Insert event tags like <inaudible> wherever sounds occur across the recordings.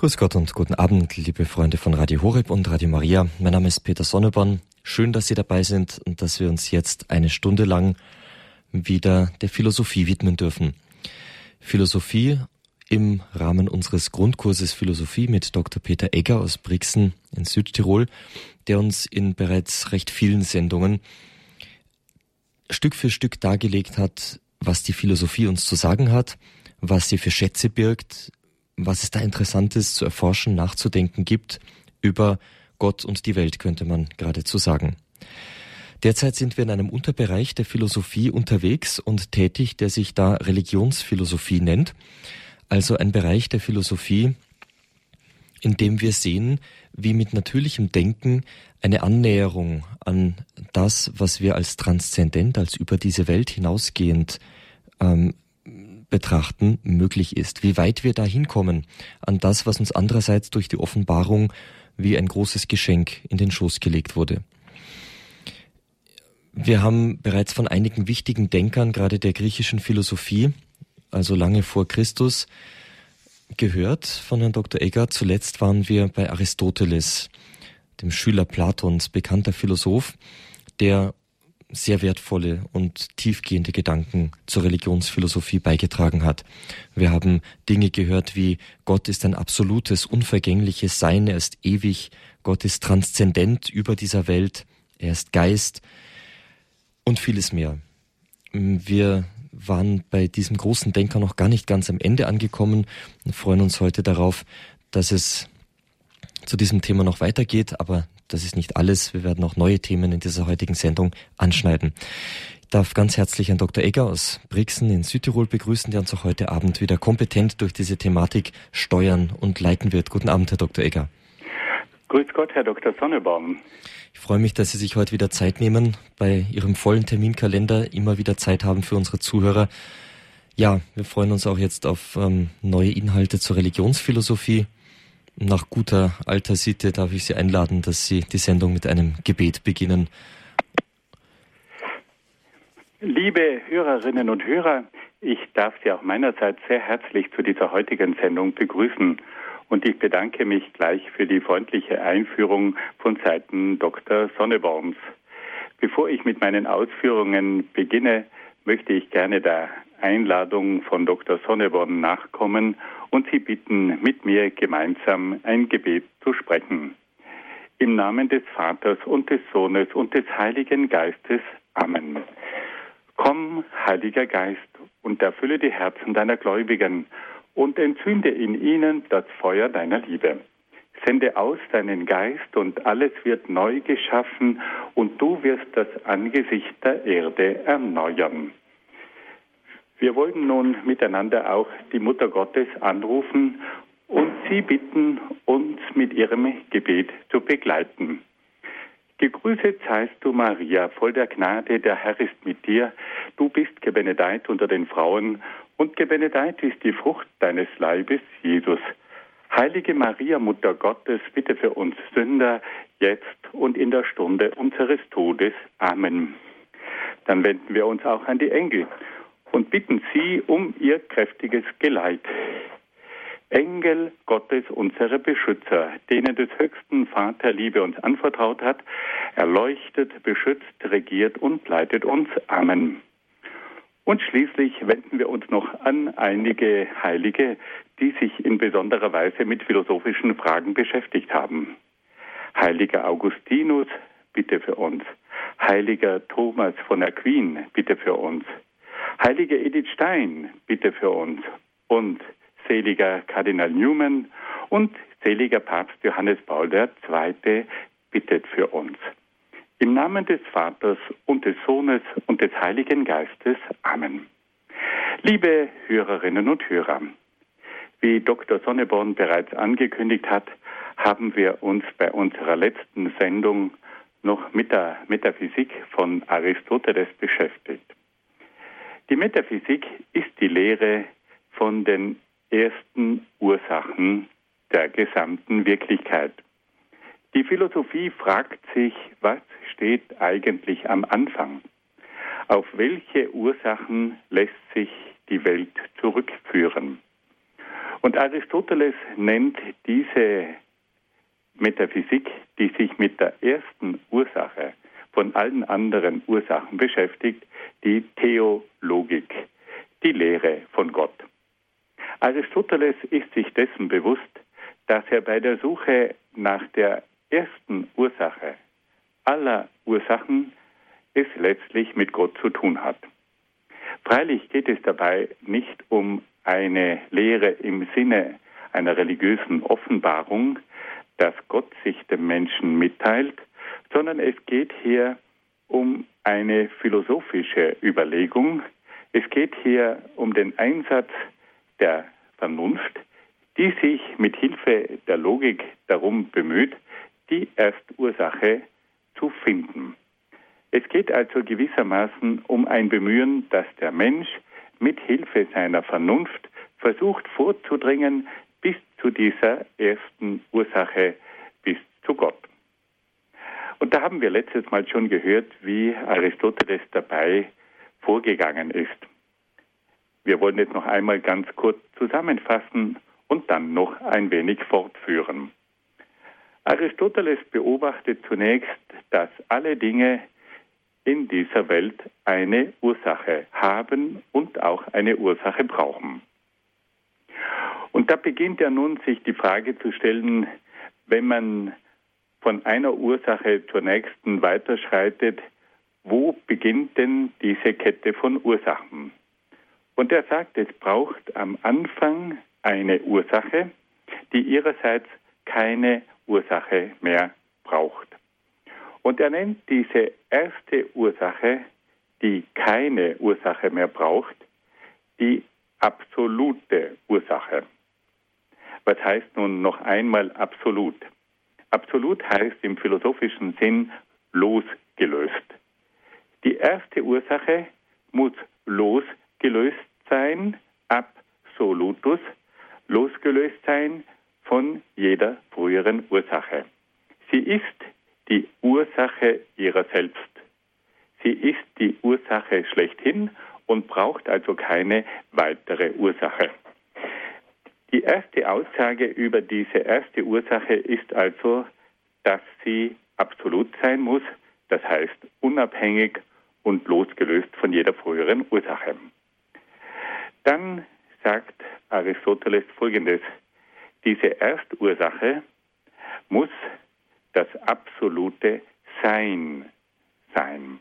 Grüß Gott und guten Abend, liebe Freunde von Radio Horeb und Radio Maria. Mein Name ist Peter Sonneborn. Schön, dass Sie dabei sind und dass wir uns jetzt eine Stunde lang wieder der Philosophie widmen dürfen. Philosophie im Rahmen unseres Grundkurses Philosophie mit Dr. Peter Egger aus Brixen in Südtirol, der uns in bereits recht vielen Sendungen Stück für Stück dargelegt hat, was die Philosophie uns zu sagen hat, was sie für Schätze birgt, was es da Interessantes zu erforschen, nachzudenken gibt über Gott und die Welt, könnte man geradezu sagen. Derzeit sind wir in einem Unterbereich der Philosophie unterwegs und tätig, der sich da Religionsphilosophie nennt, also ein Bereich der Philosophie, in dem wir sehen, wie mit natürlichem Denken eine Annäherung an das, was wir als transzendent, als über diese Welt hinausgehend ähm, betrachten, möglich ist. Wie weit wir da hinkommen an das, was uns andererseits durch die Offenbarung wie ein großes Geschenk in den Schoß gelegt wurde. Wir haben bereits von einigen wichtigen Denkern, gerade der griechischen Philosophie, also lange vor Christus, gehört von Herrn Dr. Egger. Zuletzt waren wir bei Aristoteles, dem Schüler Platons, bekannter Philosoph, der sehr wertvolle und tiefgehende Gedanken zur Religionsphilosophie beigetragen hat. Wir haben Dinge gehört wie Gott ist ein absolutes, unvergängliches Sein, er ist ewig, Gott ist transzendent über dieser Welt, er ist Geist und vieles mehr. Wir waren bei diesem großen Denker noch gar nicht ganz am Ende angekommen und freuen uns heute darauf, dass es zu diesem Thema noch weitergeht, aber das ist nicht alles. Wir werden auch neue Themen in dieser heutigen Sendung anschneiden. Ich darf ganz herzlich Herrn Dr. Egger aus Brixen in Südtirol begrüßen, der uns auch heute Abend wieder kompetent durch diese Thematik steuern und leiten wird. Guten Abend, Herr Dr. Egger. Grüß Gott, Herr Dr. Sonnebaum. Ich freue mich, dass Sie sich heute wieder Zeit nehmen, bei Ihrem vollen Terminkalender immer wieder Zeit haben für unsere Zuhörer. Ja, wir freuen uns auch jetzt auf ähm, neue Inhalte zur Religionsphilosophie. Nach guter alter Sitte darf ich Sie einladen, dass Sie die Sendung mit einem Gebet beginnen. Liebe Hörerinnen und Hörer, ich darf Sie auch meinerseits sehr herzlich zu dieser heutigen Sendung begrüßen. Und ich bedanke mich gleich für die freundliche Einführung von Seiten Dr. Sonneborns. Bevor ich mit meinen Ausführungen beginne, möchte ich gerne der Einladung von Dr. Sonneborn nachkommen und Sie bitten, mit mir gemeinsam ein Gebet zu sprechen. Im Namen des Vaters und des Sohnes und des Heiligen Geistes. Amen. Komm, Heiliger Geist, und erfülle die Herzen deiner Gläubigen und entzünde in ihnen das Feuer deiner Liebe. Sende aus deinen Geist und alles wird neu geschaffen und du wirst das Angesicht der Erde erneuern. Wir wollen nun miteinander auch die Mutter Gottes anrufen und sie bitten, uns mit ihrem Gebet zu begleiten. Gegrüßet seist du, Maria, voll der Gnade, der Herr ist mit dir. Du bist gebenedeit unter den Frauen und gebenedeit ist die Frucht deines Leibes, Jesus. Heilige Maria, Mutter Gottes, bitte für uns Sünder, jetzt und in der Stunde unseres Todes. Amen. Dann wenden wir uns auch an die Engel und bitten sie um ihr kräftiges Geleit. Engel Gottes, unsere Beschützer, denen des höchsten Vater Liebe uns anvertraut hat, erleuchtet, beschützt, regiert und leitet uns. Amen. Und schließlich wenden wir uns noch an einige Heilige, die sich in besonderer Weise mit philosophischen Fragen beschäftigt haben. Heiliger Augustinus, bitte für uns. Heiliger Thomas von Aquin, bitte für uns. Heilige Edith Stein, bitte für uns. Und seliger Kardinal Newman und seliger Papst Johannes Paul II. bittet für uns. Im Namen des Vaters und des Sohnes und des Heiligen Geistes. Amen. Liebe Hörerinnen und Hörer, wie Dr. Sonneborn bereits angekündigt hat, haben wir uns bei unserer letzten Sendung noch mit der Metaphysik von Aristoteles beschäftigt. Die Metaphysik ist die Lehre von den ersten Ursachen der gesamten Wirklichkeit. Die Philosophie fragt sich, was steht eigentlich am Anfang? Auf welche Ursachen lässt sich die Welt zurückführen? Und Aristoteles nennt diese Metaphysik, die sich mit der ersten Ursache von allen anderen Ursachen beschäftigt, die Theologik, die Lehre von Gott. Aristoteles ist sich dessen bewusst, dass er bei der Suche nach der ersten Ursache aller Ursachen es letztlich mit Gott zu tun hat. Freilich geht es dabei nicht um eine Lehre im Sinne einer religiösen Offenbarung, dass Gott sich dem Menschen mitteilt, sondern es geht hier um eine philosophische Überlegung. Es geht hier um den Einsatz der Vernunft, die sich mit Hilfe der Logik darum bemüht, die Erstursache zu finden. Es geht also gewissermaßen um ein Bemühen, dass der Mensch mit Hilfe seiner Vernunft versucht vorzudringen bis zu dieser ersten Ursache, bis zu Gott. Und da haben wir letztes Mal schon gehört, wie Aristoteles dabei vorgegangen ist. Wir wollen jetzt noch einmal ganz kurz zusammenfassen und dann noch ein wenig fortführen. Aristoteles beobachtet zunächst, dass alle Dinge in dieser Welt eine Ursache haben und auch eine Ursache brauchen. Und da beginnt er nun, sich die Frage zu stellen, wenn man von einer Ursache zur nächsten weiterschreitet, wo beginnt denn diese Kette von Ursachen? Und er sagt, es braucht am Anfang eine Ursache, die ihrerseits keine Ursache mehr braucht. Und er nennt diese erste Ursache, die keine Ursache mehr braucht, die absolute Ursache. Was heißt nun noch einmal absolut? Absolut heißt im philosophischen Sinn losgelöst. Die erste Ursache muss losgelöst sein, absolutus, losgelöst sein von jeder früheren Ursache. Sie ist die Ursache ihrer selbst. Sie ist die Ursache schlechthin und braucht also keine weitere Ursache. Die erste Aussage über diese erste Ursache ist also, dass sie absolut sein muss, das heißt unabhängig und losgelöst von jeder früheren Ursache. Dann sagt Aristoteles Folgendes. Diese Erstursache muss das absolute Sein sein.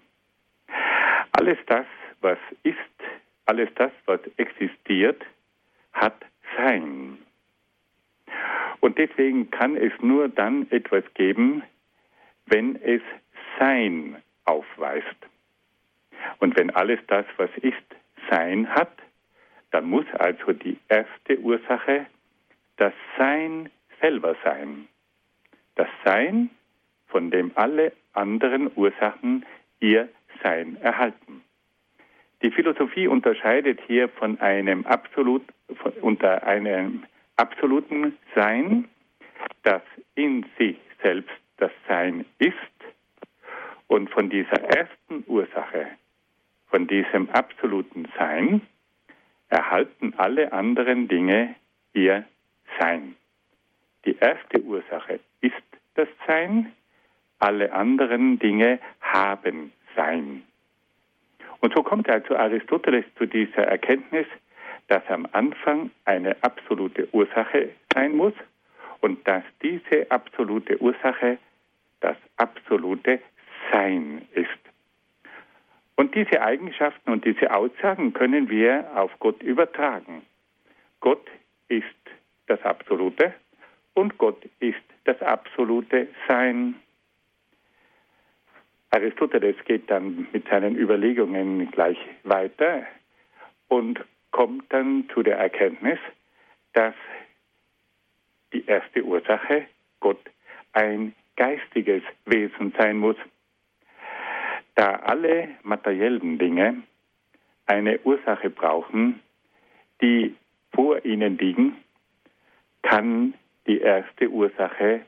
Alles das, was ist, alles das, was existiert, hat Sein. Und deswegen kann es nur dann etwas geben, wenn es Sein aufweist. Und wenn alles das, was ist, Sein hat, dann muss also die erste Ursache das Sein selber sein. Das Sein, von dem alle anderen Ursachen ihr Sein erhalten. Die Philosophie unterscheidet hier von einem absolut, von, unter einem absoluten Sein, das in sich selbst das Sein ist, und von dieser ersten Ursache, von diesem absoluten Sein, erhalten alle anderen Dinge ihr Sein. Die erste Ursache ist das Sein, alle anderen Dinge haben Sein. Und so kommt also Aristoteles zu dieser Erkenntnis, dass am Anfang eine absolute Ursache sein muss und dass diese absolute Ursache das absolute Sein ist. Und diese Eigenschaften und diese Aussagen können wir auf Gott übertragen. Gott ist das Absolute und Gott ist das absolute Sein. Aristoteles geht dann mit seinen Überlegungen gleich weiter und kommt dann zu der Erkenntnis, dass die erste Ursache Gott ein geistiges Wesen sein muss. Da alle materiellen Dinge eine Ursache brauchen, die vor ihnen liegen, kann die erste Ursache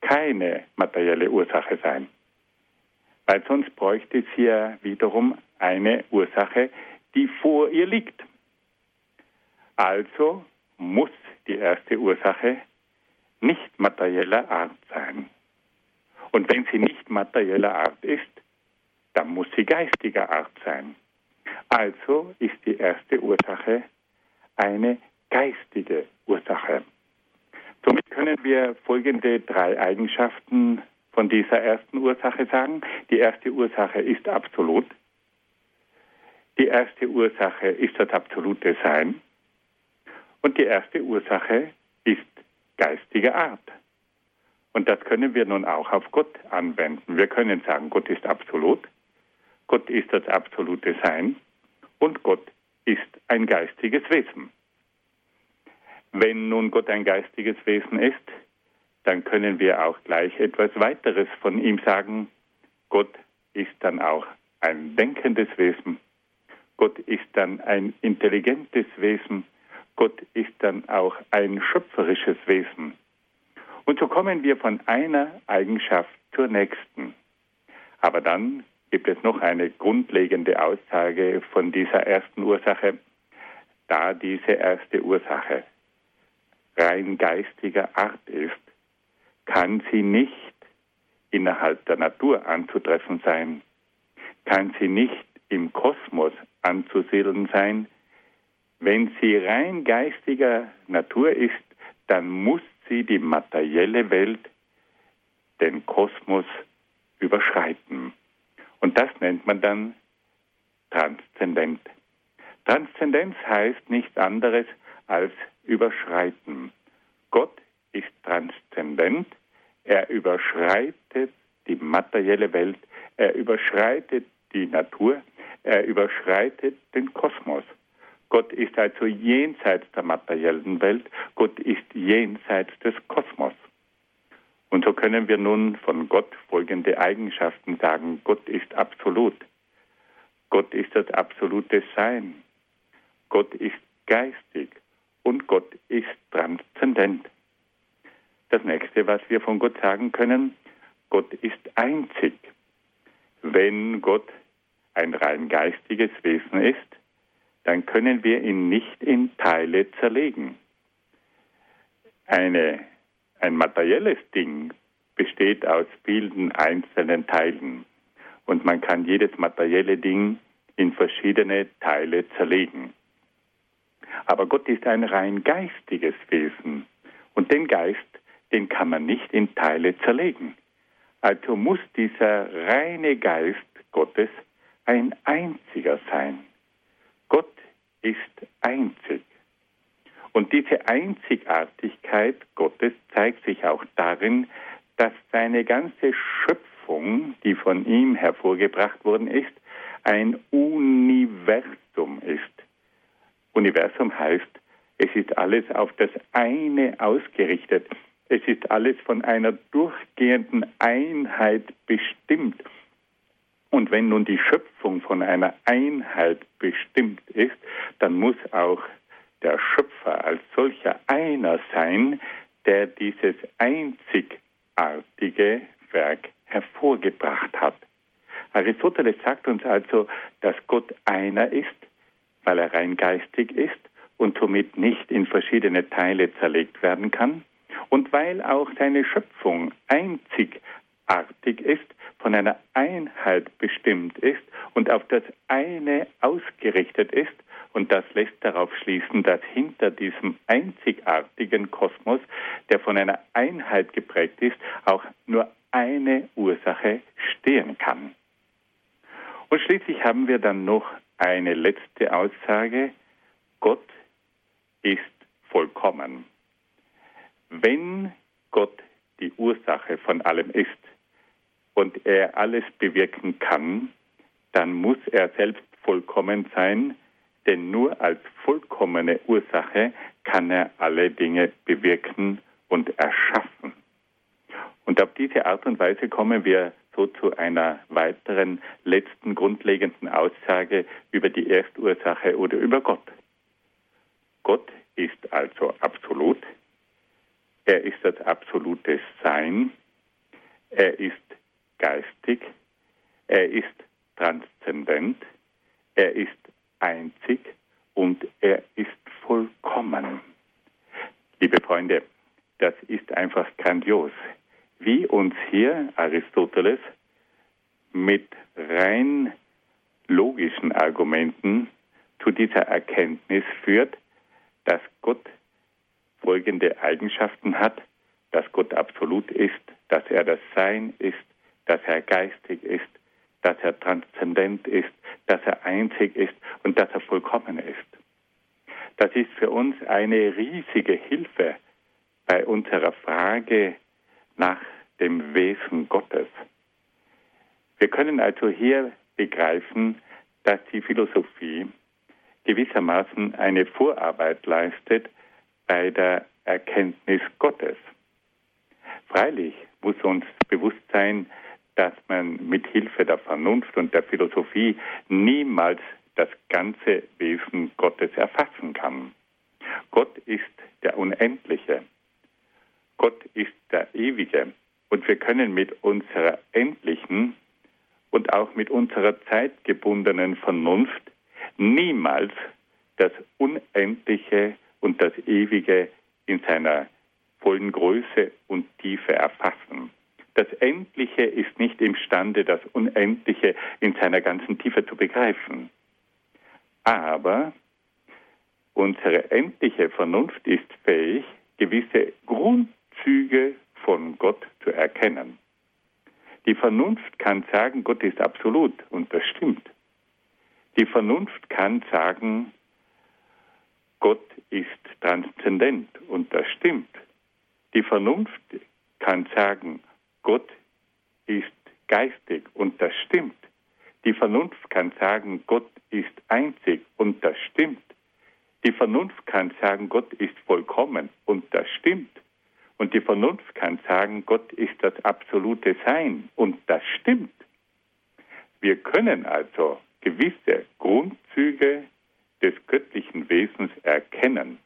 keine materielle Ursache sein. Weil sonst bräuchte es hier wiederum eine Ursache, die vor ihr liegt. Also muss die erste Ursache nicht materieller Art sein. Und wenn sie nicht materieller Art ist, dann muss sie geistiger Art sein. Also ist die erste Ursache eine geistige Ursache. Somit können wir folgende drei Eigenschaften von dieser ersten Ursache sagen. Die erste Ursache ist absolut. Die erste Ursache ist das absolute Sein. Und die erste Ursache ist geistige Art. Und das können wir nun auch auf Gott anwenden. Wir können sagen, Gott ist absolut, Gott ist das absolute Sein und Gott ist ein geistiges Wesen. Wenn nun Gott ein geistiges Wesen ist, dann können wir auch gleich etwas weiteres von ihm sagen. Gott ist dann auch ein denkendes Wesen. Gott ist dann ein intelligentes Wesen. Gott ist dann auch ein schöpferisches Wesen. Und so kommen wir von einer Eigenschaft zur nächsten. Aber dann gibt es noch eine grundlegende Aussage von dieser ersten Ursache. Da diese erste Ursache rein geistiger Art ist, kann sie nicht innerhalb der Natur anzutreffen sein, kann sie nicht im Kosmos anzusiedeln sein. Wenn sie rein geistiger Natur ist, dann muss sie die materielle Welt, den Kosmos überschreiten. Und das nennt man dann transzendent. Transzendenz heißt nichts anderes als überschreiten. Gott ist transzendent, er überschreitet die materielle Welt, er überschreitet die Natur, er überschreitet den Kosmos. Gott ist also jenseits der materiellen Welt, Gott ist jenseits des Kosmos. Und so können wir nun von Gott folgende Eigenschaften sagen. Gott ist absolut. Gott ist das absolute Sein. Gott ist geistig und Gott ist transzendent. Das nächste, was wir von Gott sagen können, Gott ist einzig. Wenn Gott ein rein geistiges Wesen ist, dann können wir ihn nicht in Teile zerlegen. Eine, ein materielles Ding besteht aus vielen einzelnen Teilen und man kann jedes materielle Ding in verschiedene Teile zerlegen. Aber Gott ist ein rein geistiges Wesen und den Geist, den kann man nicht in Teile zerlegen. Also muss dieser reine Geist Gottes ein einziger sein. Gott ist einzig. Und diese Einzigartigkeit Gottes zeigt sich auch darin, dass seine ganze Schöpfung, die von ihm hervorgebracht worden ist, ein Universum ist. Universum heißt, es ist alles auf das eine ausgerichtet. Es ist alles von einer durchgehenden Einheit bestimmt. Und wenn nun die Schöpfung von einer Einheit bestimmt ist, dann muss auch der Schöpfer als solcher einer sein, der dieses einzigartige Werk hervorgebracht hat. Aristoteles sagt uns also, dass Gott einer ist, weil er rein geistig ist und somit nicht in verschiedene Teile zerlegt werden kann und weil auch seine Schöpfung einzigartig ist, von einer Einheit bestimmt ist und auf das eine ausgerichtet ist. Und das lässt darauf schließen, dass hinter diesem einzigartigen Kosmos, der von einer Einheit geprägt ist, auch nur eine Ursache stehen kann. Und schließlich haben wir dann noch eine letzte Aussage. Gott ist vollkommen. Wenn Gott die Ursache von allem ist und er alles bewirken kann, dann muss er selbst vollkommen sein, denn nur als vollkommene Ursache kann er alle Dinge bewirken und erschaffen. Und auf diese Art und Weise kommen wir so zu einer weiteren letzten grundlegenden Aussage über die Erstursache oder über Gott. Gott ist also absolut, er ist das absolute Sein, er ist geistig, er ist transzendent, er ist einzig und er ist vollkommen. Liebe Freunde, das ist einfach grandios, wie uns hier Aristoteles mit rein logischen Argumenten zu dieser Erkenntnis führt, dass Gott folgende Eigenschaften hat, dass Gott absolut ist, dass er das Sein ist, dass er geistig ist, dass er transzendent ist, dass er einzig ist und dass er vollkommen ist. Das ist für uns eine riesige Hilfe bei unserer Frage nach dem Wesen Gottes. Wir können also hier begreifen, dass die Philosophie gewissermaßen eine Vorarbeit leistet bei der Erkenntnis Gottes. Freilich muss uns bewusst sein, dass man mit Hilfe der Vernunft und der Philosophie niemals das ganze Wesen Gottes erfassen kann. Gott ist der Unendliche. Gott ist der Ewige. Und wir können mit unserer endlichen und auch mit unserer zeitgebundenen Vernunft niemals das Unendliche und das Ewige in seiner vollen Größe und Tiefe erfassen. Das Endliche ist nicht imstande, das Unendliche in seiner ganzen Tiefe zu begreifen. Aber unsere endliche Vernunft ist fähig, gewisse Grundzüge von Gott zu erkennen. Die Vernunft kann sagen, Gott ist absolut und das stimmt. Die Vernunft kann sagen, Gott ist transzendent und das stimmt. Die Vernunft kann sagen, Gott ist geistig und das stimmt. Die Vernunft kann sagen, Gott ist einzig und das stimmt. Die Vernunft kann sagen, Gott ist vollkommen und das stimmt. Und die Vernunft kann sagen, Gott ist das absolute Sein und das stimmt. Wir können also gewisse Grundzüge des göttlichen Wesens erkennen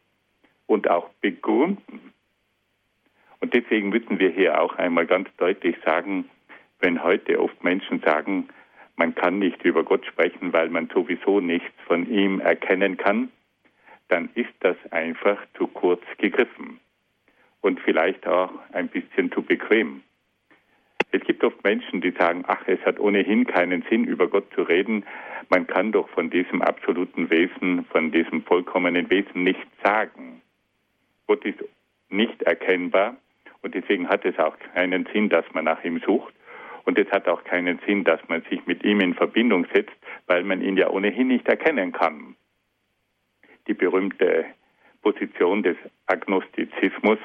und auch begründen. Und deswegen müssen wir hier auch einmal ganz deutlich sagen, wenn heute oft Menschen sagen, man kann nicht über Gott sprechen, weil man sowieso nichts von ihm erkennen kann, dann ist das einfach zu kurz gegriffen und vielleicht auch ein bisschen zu bequem. Es gibt oft Menschen, die sagen, ach, es hat ohnehin keinen Sinn, über Gott zu reden. Man kann doch von diesem absoluten Wesen, von diesem vollkommenen Wesen nichts sagen. Gott ist nicht erkennbar und deswegen hat es auch keinen Sinn, dass man nach ihm sucht. Und es hat auch keinen Sinn, dass man sich mit ihm in Verbindung setzt, weil man ihn ja ohnehin nicht erkennen kann. Die berühmte Position des Agnostizismus,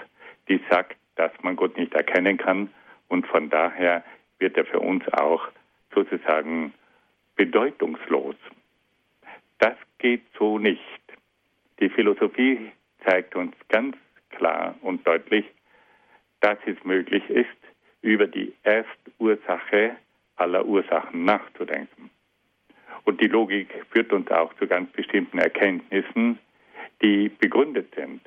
die sagt, dass man Gott nicht erkennen kann und von daher wird er für uns auch sozusagen bedeutungslos. Das geht so nicht. Die Philosophie zeigt uns ganz klar und deutlich, dass es möglich ist, über die Erstursache aller Ursachen nachzudenken. Und die Logik führt uns auch zu ganz bestimmten Erkenntnissen, die begründet sind.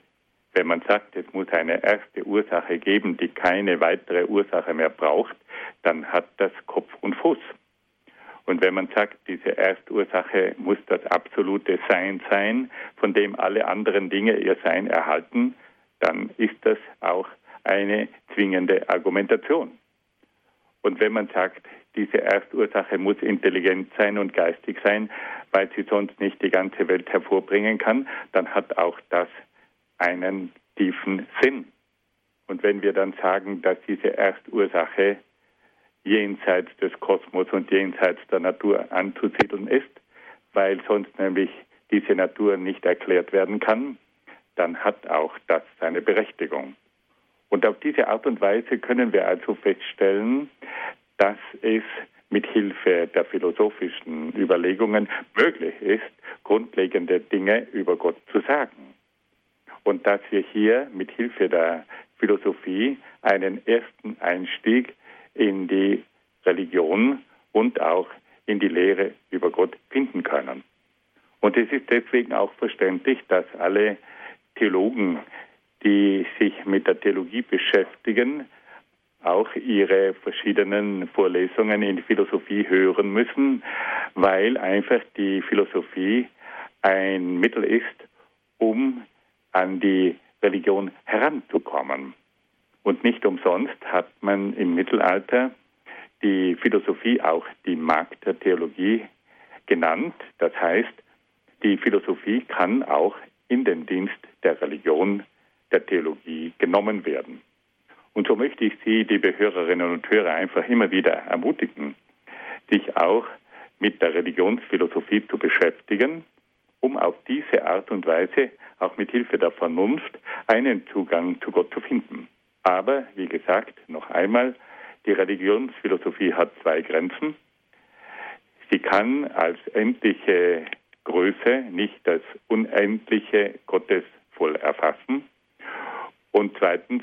Wenn man sagt, es muss eine erste Ursache geben, die keine weitere Ursache mehr braucht, dann hat das Kopf und Fuß. Und wenn man sagt, diese Erstursache muss das absolute Sein sein, von dem alle anderen Dinge ihr Sein erhalten, dann ist das auch eine zwingende Argumentation. Und wenn man sagt, diese Erstursache muss intelligent sein und geistig sein, weil sie sonst nicht die ganze Welt hervorbringen kann, dann hat auch das einen tiefen Sinn. Und wenn wir dann sagen, dass diese Erstursache jenseits des Kosmos und jenseits der Natur anzusiedeln ist, weil sonst nämlich diese Natur nicht erklärt werden kann, dann hat auch das seine Berechtigung. Und auf diese Art und Weise können wir also feststellen, dass es mit Hilfe der philosophischen Überlegungen möglich ist, grundlegende Dinge über Gott zu sagen. Und dass wir hier mit Hilfe der Philosophie einen ersten Einstieg in die Religion und auch in die Lehre über Gott finden können. Und es ist deswegen auch verständlich, dass alle Theologen die sich mit der Theologie beschäftigen, auch ihre verschiedenen Vorlesungen in Philosophie hören müssen, weil einfach die Philosophie ein Mittel ist, um an die Religion heranzukommen. Und nicht umsonst hat man im Mittelalter die Philosophie auch die Magd der Theologie genannt. Das heißt, die Philosophie kann auch in den Dienst der Religion, der Theologie genommen werden. Und so möchte ich Sie, liebe Hörerinnen und Hörer, einfach immer wieder ermutigen, sich auch mit der Religionsphilosophie zu beschäftigen, um auf diese Art und Weise auch mit Hilfe der Vernunft einen Zugang zu Gott zu finden. Aber, wie gesagt, noch einmal, die Religionsphilosophie hat zwei Grenzen. Sie kann als endliche Größe nicht das Unendliche Gottes voll erfassen. Und zweitens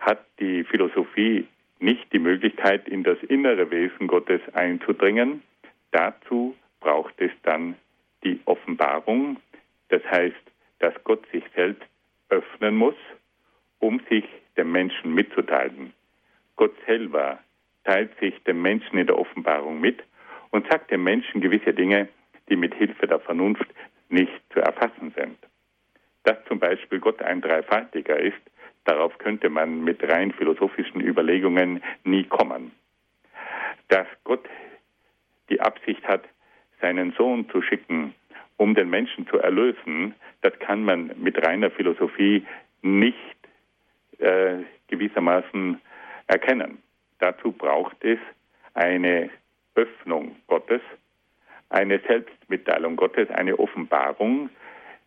hat die Philosophie nicht die Möglichkeit, in das innere Wesen Gottes einzudringen. Dazu braucht es dann die Offenbarung, das heißt, dass Gott sich selbst öffnen muss, um sich dem Menschen mitzuteilen. Gott selber teilt sich dem Menschen in der Offenbarung mit und sagt dem Menschen gewisse Dinge, die mit Hilfe der Vernunft nicht zu erfassen sind. Dass zum Beispiel Gott ein Dreifaltiger ist, darauf könnte man mit rein philosophischen Überlegungen nie kommen. Dass Gott die Absicht hat, seinen Sohn zu schicken, um den Menschen zu erlösen, das kann man mit reiner Philosophie nicht äh, gewissermaßen erkennen. Dazu braucht es eine Öffnung Gottes, eine Selbstmitteilung Gottes, eine Offenbarung,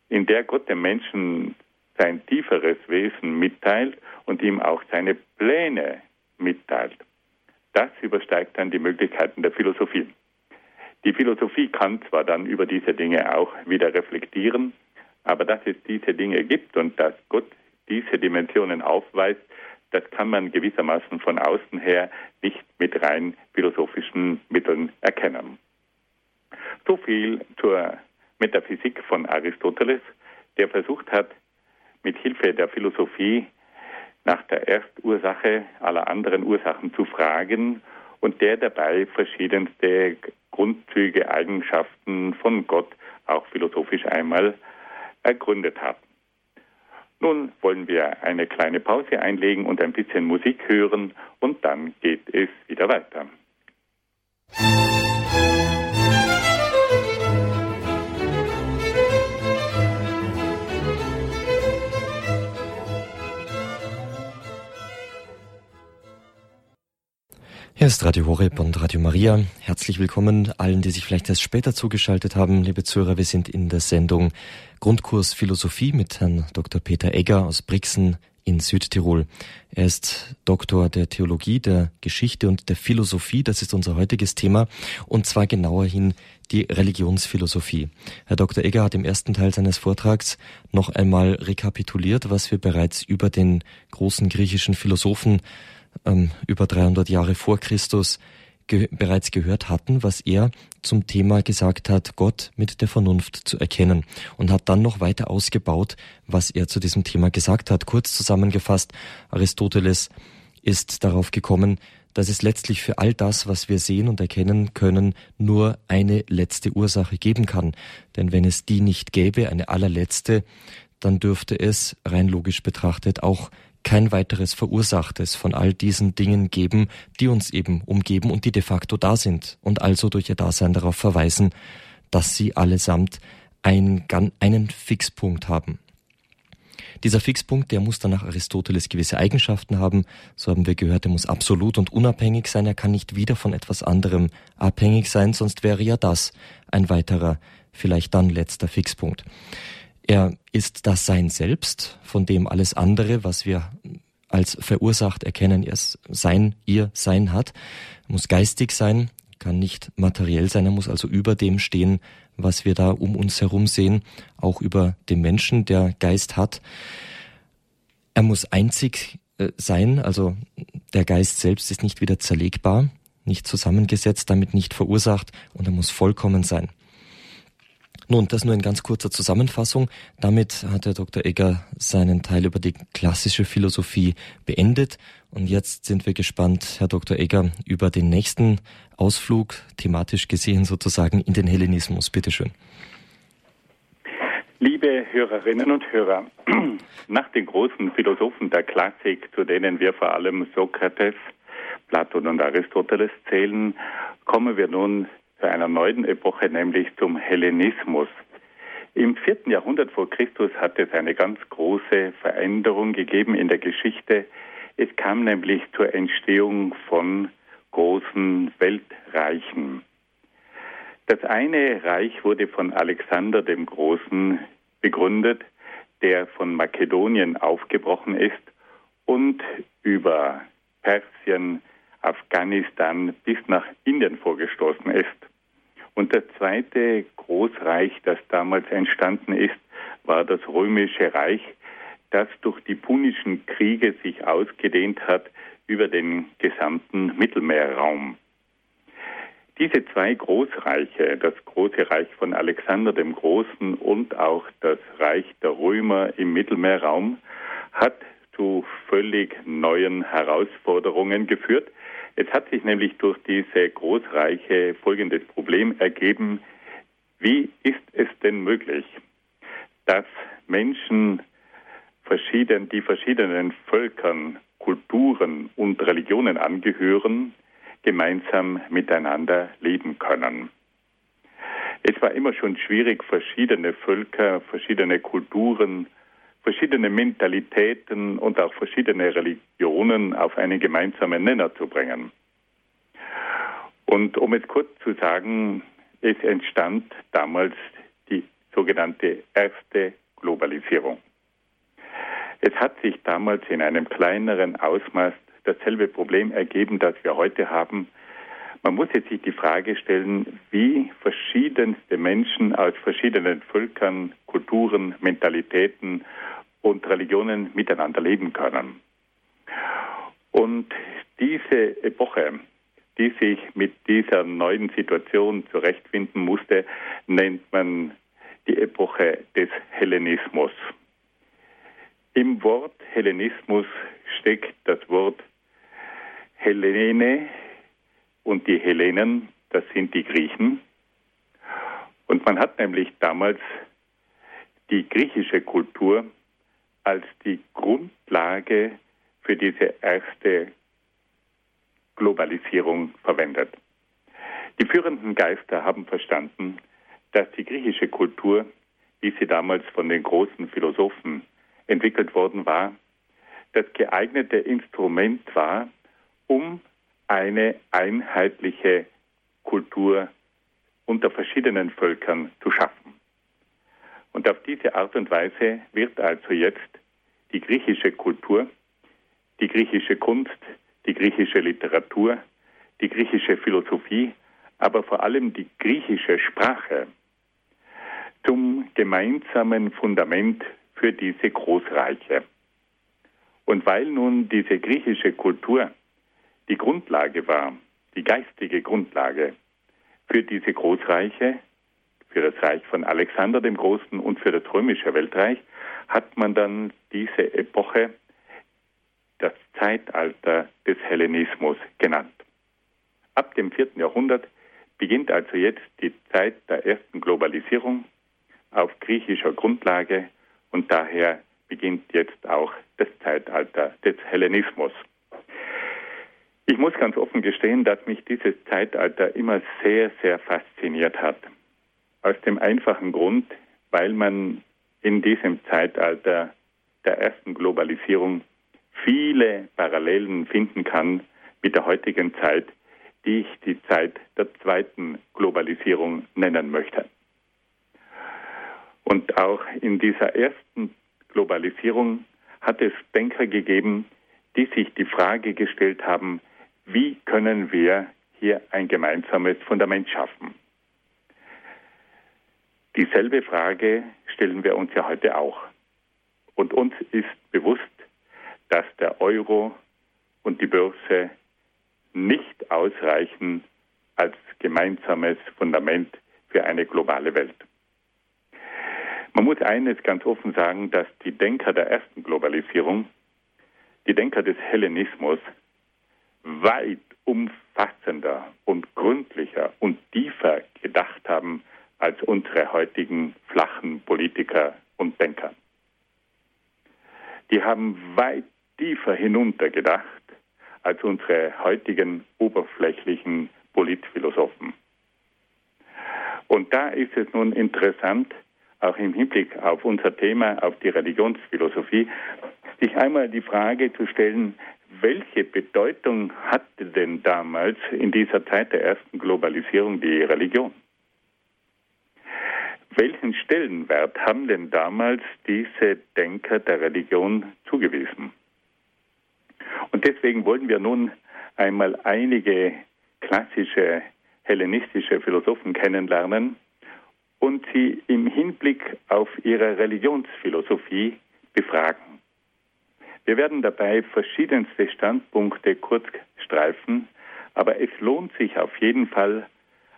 in der Gott dem Menschen sein tieferes Wesen mitteilt und ihm auch seine Pläne mitteilt. Das übersteigt dann die Möglichkeiten der Philosophie. Die Philosophie kann zwar dann über diese Dinge auch wieder reflektieren, aber dass es diese Dinge gibt und dass Gott diese Dimensionen aufweist, das kann man gewissermaßen von außen her nicht mit rein philosophischen Mitteln erkennen. So viel zur Metaphysik von Aristoteles, der versucht hat, mit Hilfe der Philosophie nach der Erstursache aller anderen Ursachen zu fragen und der dabei verschiedenste Grundzüge, Eigenschaften von Gott auch philosophisch einmal ergründet hat. Nun wollen wir eine kleine Pause einlegen und ein bisschen Musik hören und dann geht es wieder weiter. Hier ist Radio Horeb und Radio Maria. Herzlich willkommen allen, die sich vielleicht erst später zugeschaltet haben. Liebe Zuhörer, wir sind in der Sendung Grundkurs Philosophie mit Herrn Dr. Peter Egger aus Brixen in Südtirol. Er ist Doktor der Theologie, der Geschichte und der Philosophie. Das ist unser heutiges Thema. Und zwar genauer hin die Religionsphilosophie. Herr Dr. Egger hat im ersten Teil seines Vortrags noch einmal rekapituliert, was wir bereits über den großen griechischen Philosophen ähm, über 300 Jahre vor Christus ge bereits gehört hatten, was er zum Thema gesagt hat, Gott mit der Vernunft zu erkennen und hat dann noch weiter ausgebaut, was er zu diesem Thema gesagt hat. Kurz zusammengefasst, Aristoteles ist darauf gekommen, dass es letztlich für all das, was wir sehen und erkennen können, nur eine letzte Ursache geben kann. Denn wenn es die nicht gäbe, eine allerletzte, dann dürfte es rein logisch betrachtet auch kein weiteres Verursachtes von all diesen Dingen geben, die uns eben umgeben und die de facto da sind und also durch ihr Dasein darauf verweisen, dass sie allesamt ein, einen Fixpunkt haben. Dieser Fixpunkt, der muss dann nach Aristoteles gewisse Eigenschaften haben. So haben wir gehört, er muss absolut und unabhängig sein. Er kann nicht wieder von etwas anderem abhängig sein, sonst wäre ja das ein weiterer, vielleicht dann letzter Fixpunkt. Er ist das Sein selbst, von dem alles andere, was wir als verursacht erkennen, er Sein, ihr Sein hat. Er muss geistig sein, kann nicht materiell sein, er muss also über dem stehen, was wir da um uns herum sehen, auch über dem Menschen, der Geist hat. Er muss einzig äh, sein, also der Geist selbst ist nicht wieder zerlegbar, nicht zusammengesetzt, damit nicht verursacht und er muss vollkommen sein. Nun, das nur in ganz kurzer Zusammenfassung. Damit hat Herr Dr. Egger seinen Teil über die klassische Philosophie beendet. Und jetzt sind wir gespannt, Herr Dr. Egger, über den nächsten Ausflug, thematisch gesehen sozusagen, in den Hellenismus. Bitte schön. Liebe Hörerinnen und Hörer, <clears throat> nach den großen Philosophen der Klassik, zu denen wir vor allem Sokrates, Platon und Aristoteles zählen, kommen wir nun zu einer neuen Epoche, nämlich zum Hellenismus. Im vierten Jahrhundert vor Christus hat es eine ganz große Veränderung gegeben in der Geschichte. Es kam nämlich zur Entstehung von großen Weltreichen. Das eine Reich wurde von Alexander dem Großen begründet, der von Makedonien aufgebrochen ist und über Persien, Afghanistan bis nach Indien vorgestoßen ist. Und das zweite Großreich, das damals entstanden ist, war das römische Reich, das durch die punischen Kriege sich ausgedehnt hat über den gesamten Mittelmeerraum. Diese zwei Großreiche, das große Reich von Alexander dem Großen und auch das Reich der Römer im Mittelmeerraum, hat zu völlig neuen Herausforderungen geführt. Es hat sich nämlich durch diese Großreiche folgendes Problem ergeben. Wie ist es denn möglich, dass Menschen verschieden, die verschiedenen Völkern, Kulturen und Religionen angehören, gemeinsam miteinander leben können. Es war immer schon schwierig, verschiedene Völker, verschiedene Kulturen, verschiedene Mentalitäten und auch verschiedene Religionen auf einen gemeinsamen Nenner zu bringen. Und um es kurz zu sagen, es entstand damals die sogenannte erste Globalisierung. Es hat sich damals in einem kleineren Ausmaß dasselbe Problem ergeben, das wir heute haben. Man muss jetzt sich die Frage stellen, wie verschiedenste Menschen aus verschiedenen Völkern, Kulturen, Mentalitäten und Religionen miteinander leben können. Und diese Epoche, die sich mit dieser neuen Situation zurechtfinden musste, nennt man die Epoche des Hellenismus. Im Wort Hellenismus steckt das Wort Hellene und die Hellenen, das sind die Griechen. Und man hat nämlich damals die griechische Kultur als die Grundlage für diese erste Globalisierung verwendet. Die führenden Geister haben verstanden, dass die griechische Kultur, wie sie damals von den großen Philosophen entwickelt worden war, das geeignete Instrument war, um eine einheitliche Kultur unter verschiedenen Völkern zu schaffen. Und auf diese Art und Weise wird also jetzt die griechische Kultur, die griechische Kunst, die griechische Literatur, die griechische Philosophie, aber vor allem die griechische Sprache zum gemeinsamen Fundament für diese Großreiche. Und weil nun diese griechische Kultur die Grundlage war, die geistige Grundlage für diese Großreiche, für das Reich von Alexander dem Großen und für das römische Weltreich, hat man dann diese Epoche das Zeitalter des Hellenismus genannt. Ab dem vierten Jahrhundert beginnt also jetzt die Zeit der ersten Globalisierung auf griechischer Grundlage und daher beginnt jetzt auch das Zeitalter des Hellenismus. Ich muss ganz offen gestehen, dass mich dieses Zeitalter immer sehr, sehr fasziniert hat. Aus dem einfachen Grund, weil man in diesem Zeitalter der ersten Globalisierung viele Parallelen finden kann mit der heutigen Zeit, die ich die Zeit der zweiten Globalisierung nennen möchte. Und auch in dieser ersten Globalisierung hat es Denker gegeben, die sich die Frage gestellt haben, wie können wir hier ein gemeinsames Fundament schaffen? Dieselbe Frage stellen wir uns ja heute auch. Und uns ist bewusst, dass der Euro und die Börse nicht ausreichen als gemeinsames Fundament für eine globale Welt. Man muss eines ganz offen sagen, dass die Denker der ersten Globalisierung, die Denker des Hellenismus, weit umfassender und gründlicher und tiefer gedacht haben als unsere heutigen flachen Politiker und Denker. Die haben weit tiefer hinuntergedacht als unsere heutigen oberflächlichen Politphilosophen. Und da ist es nun interessant, auch im Hinblick auf unser Thema, auf die Religionsphilosophie, sich einmal die Frage zu stellen, welche Bedeutung hatte denn damals in dieser Zeit der ersten Globalisierung die Religion? Welchen Stellenwert haben denn damals diese Denker der Religion zugewiesen? Und deswegen wollen wir nun einmal einige klassische hellenistische Philosophen kennenlernen und sie im Hinblick auf ihre Religionsphilosophie befragen. Wir werden dabei verschiedenste Standpunkte kurz streifen, aber es lohnt sich auf jeden Fall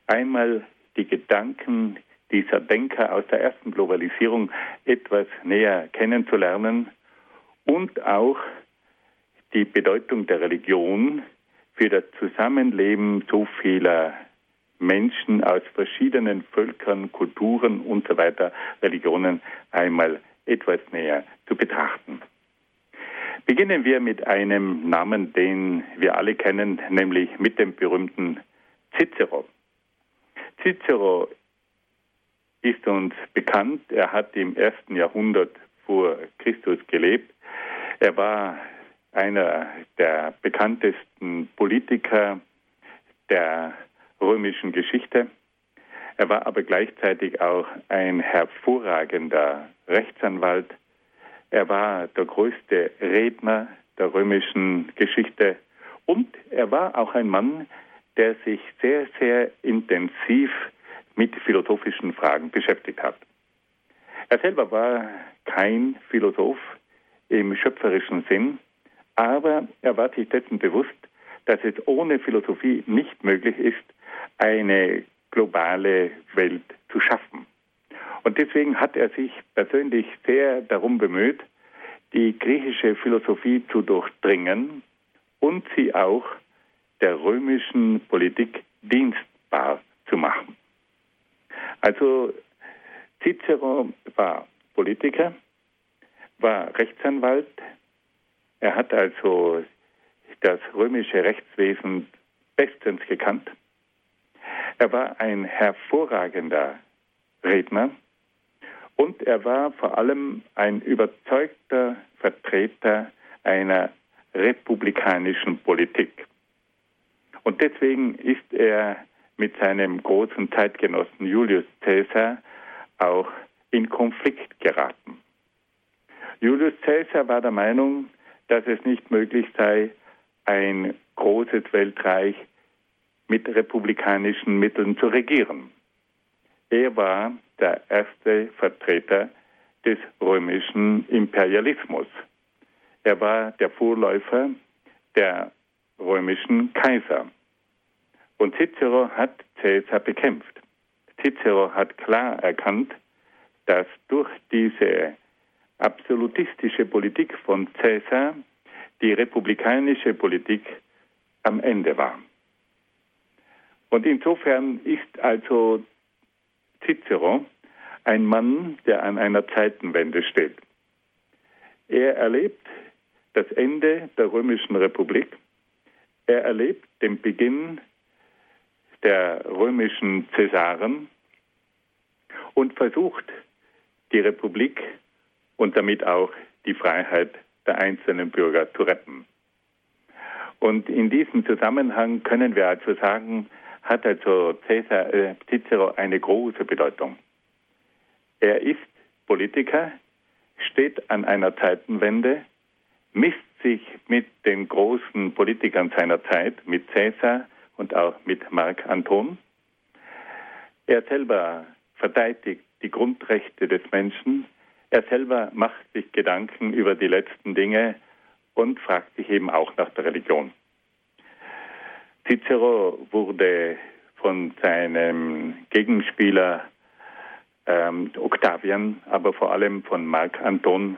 einmal die Gedanken dieser Denker aus der ersten Globalisierung etwas näher kennenzulernen und auch die Bedeutung der Religion für das Zusammenleben so vieler Menschen aus verschiedenen Völkern, Kulturen und so weiter, Religionen einmal etwas näher zu betrachten. Beginnen wir mit einem Namen, den wir alle kennen, nämlich mit dem berühmten Cicero. Cicero ist uns bekannt. Er hat im ersten Jahrhundert vor Christus gelebt. Er war einer der bekanntesten Politiker der römischen Geschichte. Er war aber gleichzeitig auch ein hervorragender Rechtsanwalt. Er war der größte Redner der römischen Geschichte und er war auch ein Mann, der sich sehr, sehr intensiv mit philosophischen Fragen beschäftigt hat. Er selber war kein Philosoph im schöpferischen Sinn, aber er war sich dessen bewusst, dass es ohne Philosophie nicht möglich ist, eine globale Welt zu schaffen. Und deswegen hat er sich persönlich sehr darum bemüht, die griechische Philosophie zu durchdringen und sie auch der römischen Politik dienstbar zu machen. Also Cicero war Politiker, war Rechtsanwalt, er hat also das römische Rechtswesen bestens gekannt. Er war ein hervorragender Redner und er war vor allem ein überzeugter Vertreter einer republikanischen Politik. Und deswegen ist er mit seinem großen Zeitgenossen Julius Caesar auch in Konflikt geraten. Julius Caesar war der Meinung, dass es nicht möglich sei, ein großes Weltreich mit republikanischen Mitteln zu regieren. Er war der erste Vertreter des römischen Imperialismus. Er war der Vorläufer der römischen Kaiser. Und Cicero hat Caesar bekämpft. Cicero hat klar erkannt, dass durch diese absolutistische Politik von Caesar die republikanische Politik am Ende war. Und insofern ist also Cicero ein Mann, der an einer Zeitenwende steht. Er erlebt das Ende der römischen Republik. Er erlebt den Beginn der römischen Cäsaren und versucht, die Republik und damit auch die Freiheit der einzelnen Bürger zu retten. Und in diesem Zusammenhang können wir also sagen, hat also Cäsar, äh, Cicero eine große Bedeutung. Er ist Politiker, steht an einer Zeitenwende, misst sich mit den großen Politikern seiner Zeit, mit Cäsar, und auch mit Marc Anton. Er selber verteidigt die Grundrechte des Menschen. Er selber macht sich Gedanken über die letzten Dinge und fragt sich eben auch nach der Religion. Cicero wurde von seinem Gegenspieler ähm, Octavian, aber vor allem von Marc Anton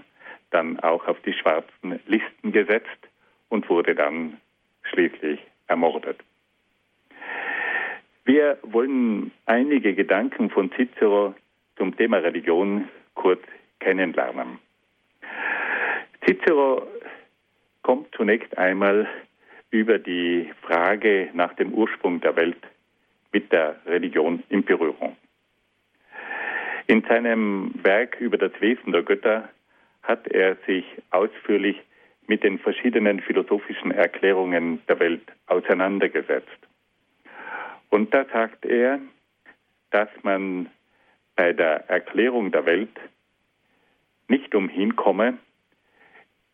dann auch auf die schwarzen Listen gesetzt und wurde dann schließlich ermordet. Wir wollen einige Gedanken von Cicero zum Thema Religion kurz kennenlernen. Cicero kommt zunächst einmal über die Frage nach dem Ursprung der Welt mit der Religion in Berührung. In seinem Werk über das Wesen der Götter hat er sich ausführlich mit den verschiedenen philosophischen Erklärungen der Welt auseinandergesetzt. Und da sagt er, dass man bei der Erklärung der Welt nicht umhin komme,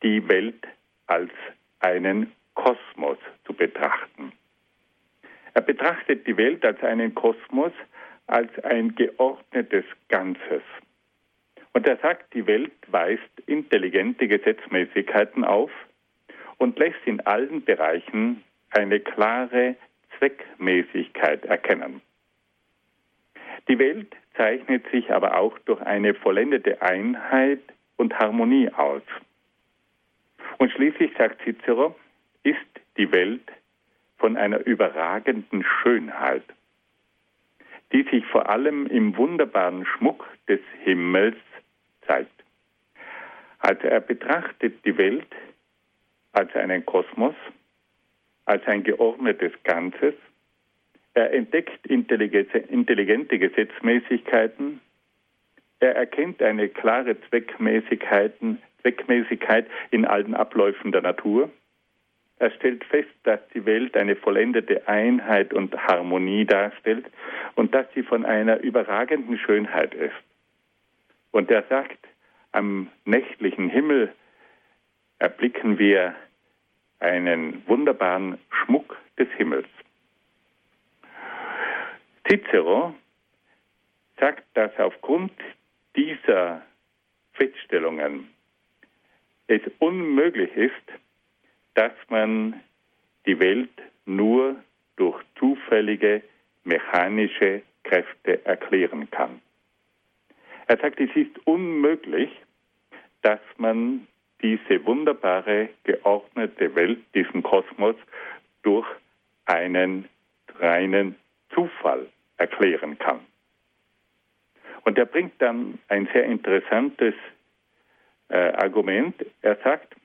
die Welt als einen Kosmos zu betrachten. Er betrachtet die Welt als einen Kosmos, als ein geordnetes Ganzes. Und er sagt, die Welt weist intelligente Gesetzmäßigkeiten auf und lässt in allen Bereichen eine klare Zweckmäßigkeit erkennen. Die Welt zeichnet sich aber auch durch eine vollendete Einheit und Harmonie aus. Und schließlich sagt Cicero, ist die Welt von einer überragenden Schönheit die sich vor allem im wunderbaren Schmuck des Himmels zeigt. Also er betrachtet die Welt als einen Kosmos, als ein geordnetes Ganzes. Er entdeckt intelligente Gesetzmäßigkeiten. Er erkennt eine klare Zweckmäßigkeit in allen Abläufen der Natur. Er stellt fest, dass die Welt eine vollendete Einheit und Harmonie darstellt und dass sie von einer überragenden Schönheit ist. Und er sagt, am nächtlichen Himmel erblicken wir einen wunderbaren Schmuck des Himmels. Cicero sagt, dass aufgrund dieser Feststellungen es unmöglich ist, dass man die Welt nur durch zufällige mechanische Kräfte erklären kann. Er sagt, es ist unmöglich, dass man diese wunderbare, geordnete Welt, diesen Kosmos, durch einen reinen Zufall erklären kann. Und er bringt dann ein sehr interessantes äh, Argument. Er sagt,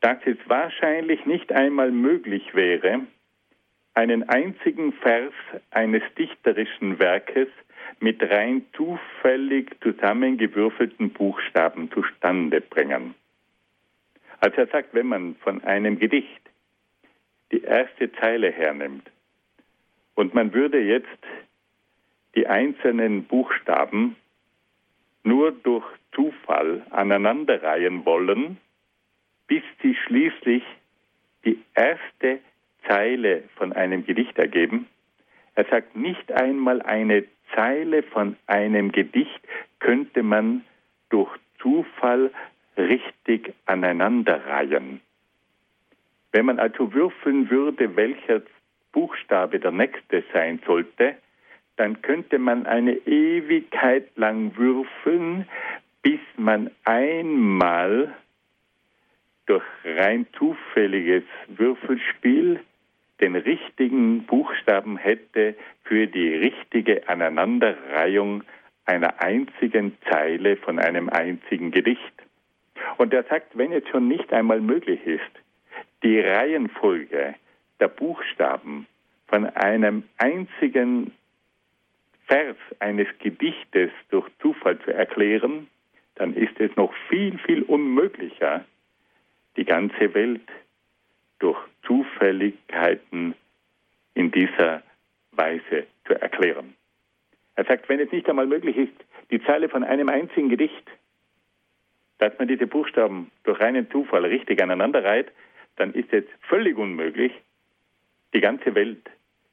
dass es wahrscheinlich nicht einmal möglich wäre, einen einzigen Vers eines dichterischen Werkes mit rein zufällig zusammengewürfelten Buchstaben zustande bringen. Also er sagt, wenn man von einem Gedicht die erste Zeile hernimmt und man würde jetzt die einzelnen Buchstaben nur durch Zufall aneinanderreihen wollen, bis sie schließlich die erste Zeile von einem Gedicht ergeben. Er sagt, nicht einmal eine Zeile von einem Gedicht könnte man durch Zufall richtig aneinanderreihen. Wenn man also würfeln würde, welcher Buchstabe der nächste sein sollte, dann könnte man eine Ewigkeit lang würfeln, bis man einmal durch rein zufälliges Würfelspiel den richtigen Buchstaben hätte für die richtige Aneinanderreihung einer einzigen Zeile von einem einzigen Gedicht. Und er sagt, wenn es schon nicht einmal möglich ist, die Reihenfolge der Buchstaben von einem einzigen Vers eines Gedichtes durch Zufall zu erklären, dann ist es noch viel, viel unmöglicher, die ganze Welt durch Zufälligkeiten in dieser Weise zu erklären. Er sagt, wenn es nicht einmal möglich ist, die Zeile von einem einzigen Gedicht, dass man diese Buchstaben durch reinen Zufall richtig aneinander reiht, dann ist es völlig unmöglich, die ganze Welt,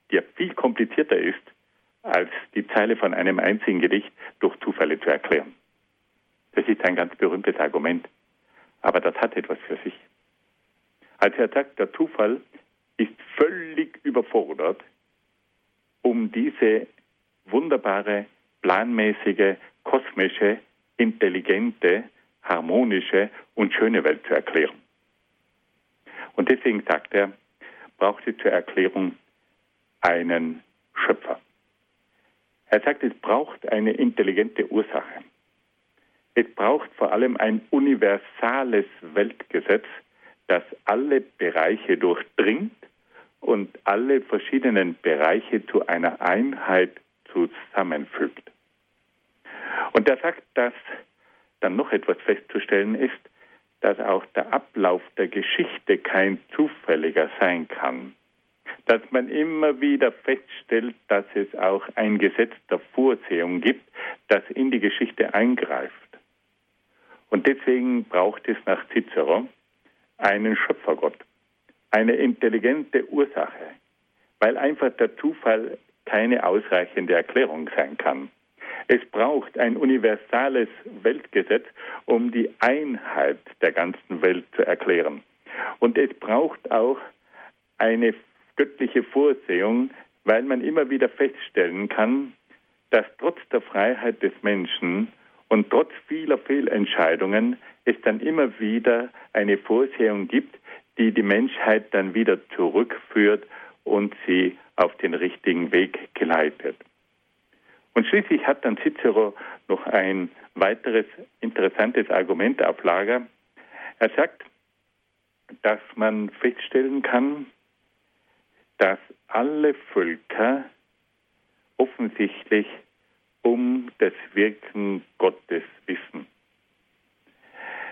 die ja viel komplizierter ist, als die Zeile von einem einzigen Gedicht durch Zufälle zu erklären. Das ist ein ganz berühmtes Argument. Aber das hat etwas für sich. Als er sagt, der Zufall ist völlig überfordert, um diese wunderbare, planmäßige, kosmische, intelligente, harmonische und schöne Welt zu erklären. Und deswegen sagt er, braucht sie zur Erklärung einen Schöpfer. Er sagt, es braucht eine intelligente Ursache. Es braucht vor allem ein universales Weltgesetz, das alle Bereiche durchdringt und alle verschiedenen Bereiche zu einer Einheit zusammenfügt. Und er sagt, dass dann noch etwas festzustellen ist, dass auch der Ablauf der Geschichte kein zufälliger sein kann. Dass man immer wieder feststellt, dass es auch ein Gesetz der Vorsehung gibt, das in die Geschichte eingreift. Und deswegen braucht es nach Cicero einen Schöpfergott, eine intelligente Ursache, weil einfach der Zufall keine ausreichende Erklärung sein kann. Es braucht ein universales Weltgesetz, um die Einheit der ganzen Welt zu erklären. Und es braucht auch eine göttliche Vorsehung, weil man immer wieder feststellen kann, dass trotz der Freiheit des Menschen und trotz vieler Fehlentscheidungen es dann immer wieder eine Vorsehung gibt, die die Menschheit dann wieder zurückführt und sie auf den richtigen Weg geleitet. Und schließlich hat dann Cicero noch ein weiteres interessantes Argument auf Lager. Er sagt, dass man feststellen kann, dass alle Völker offensichtlich um das Wirken Gottes wissen.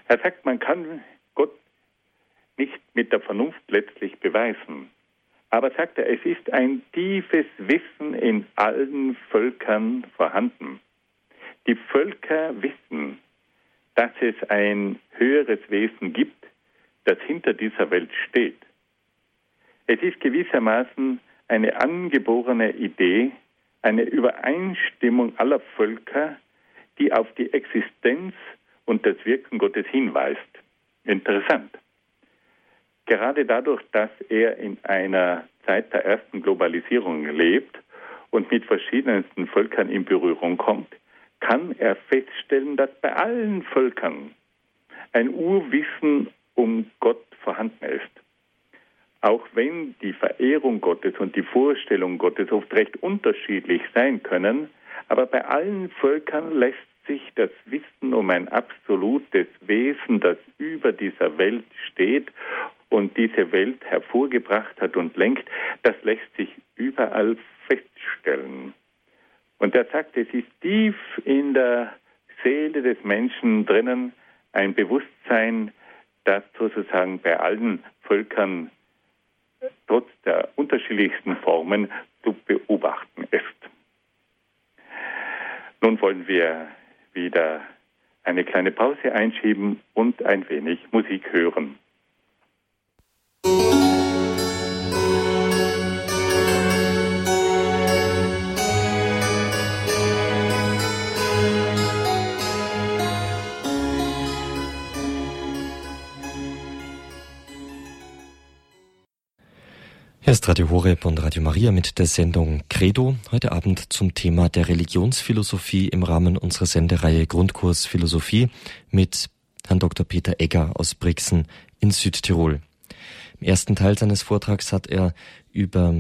Er sagt, man kann Gott nicht mit der Vernunft letztlich beweisen. Aber sagt er, es ist ein tiefes Wissen in allen Völkern vorhanden. Die Völker wissen, dass es ein höheres Wesen gibt, das hinter dieser Welt steht. Es ist gewissermaßen eine angeborene Idee, eine Übereinstimmung aller Völker, die auf die Existenz und das Wirken Gottes hinweist. Interessant. Gerade dadurch, dass er in einer Zeit der ersten Globalisierung lebt und mit verschiedensten Völkern in Berührung kommt, kann er feststellen, dass bei allen Völkern ein Urwissen um Gott vorhanden ist. Auch wenn die Verehrung Gottes und die Vorstellung Gottes oft recht unterschiedlich sein können, aber bei allen Völkern lässt sich das Wissen um ein absolutes Wesen, das über dieser Welt steht und diese Welt hervorgebracht hat und lenkt, das lässt sich überall feststellen. Und er sagt, es ist tief in der Seele des Menschen drinnen ein Bewusstsein, das sozusagen bei allen Völkern trotz der unterschiedlichsten Formen zu beobachten ist. Nun wollen wir wieder eine kleine Pause einschieben und ein wenig Musik hören. Hier ist Radio Horeb und Radio Maria mit der Sendung Credo. Heute Abend zum Thema der Religionsphilosophie im Rahmen unserer Sendereihe Grundkurs Philosophie mit Herrn Dr. Peter Egger aus Brixen in Südtirol. Im ersten Teil seines Vortrags hat er über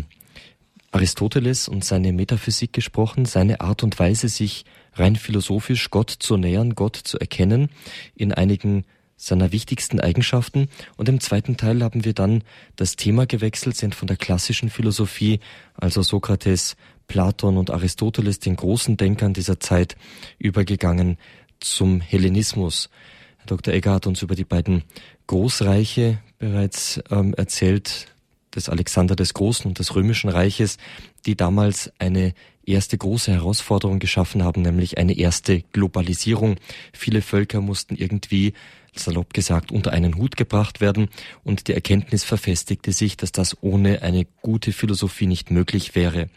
Aristoteles und seine Metaphysik gesprochen, seine Art und Weise, sich rein philosophisch Gott zu nähern, Gott zu erkennen, in einigen seiner wichtigsten Eigenschaften. Und im zweiten Teil haben wir dann das Thema gewechselt, sind von der klassischen Philosophie, also Sokrates, Platon und Aristoteles, den großen Denkern dieser Zeit, übergegangen zum Hellenismus. Herr Dr. Egger hat uns über die beiden Großreiche bereits ähm, erzählt, des Alexander des Großen und des Römischen Reiches, die damals eine erste große Herausforderung geschaffen haben, nämlich eine erste Globalisierung. Viele Völker mussten irgendwie salopp gesagt, unter einen Hut gebracht werden und die Erkenntnis verfestigte sich, dass das ohne eine gute Philosophie nicht möglich wäre.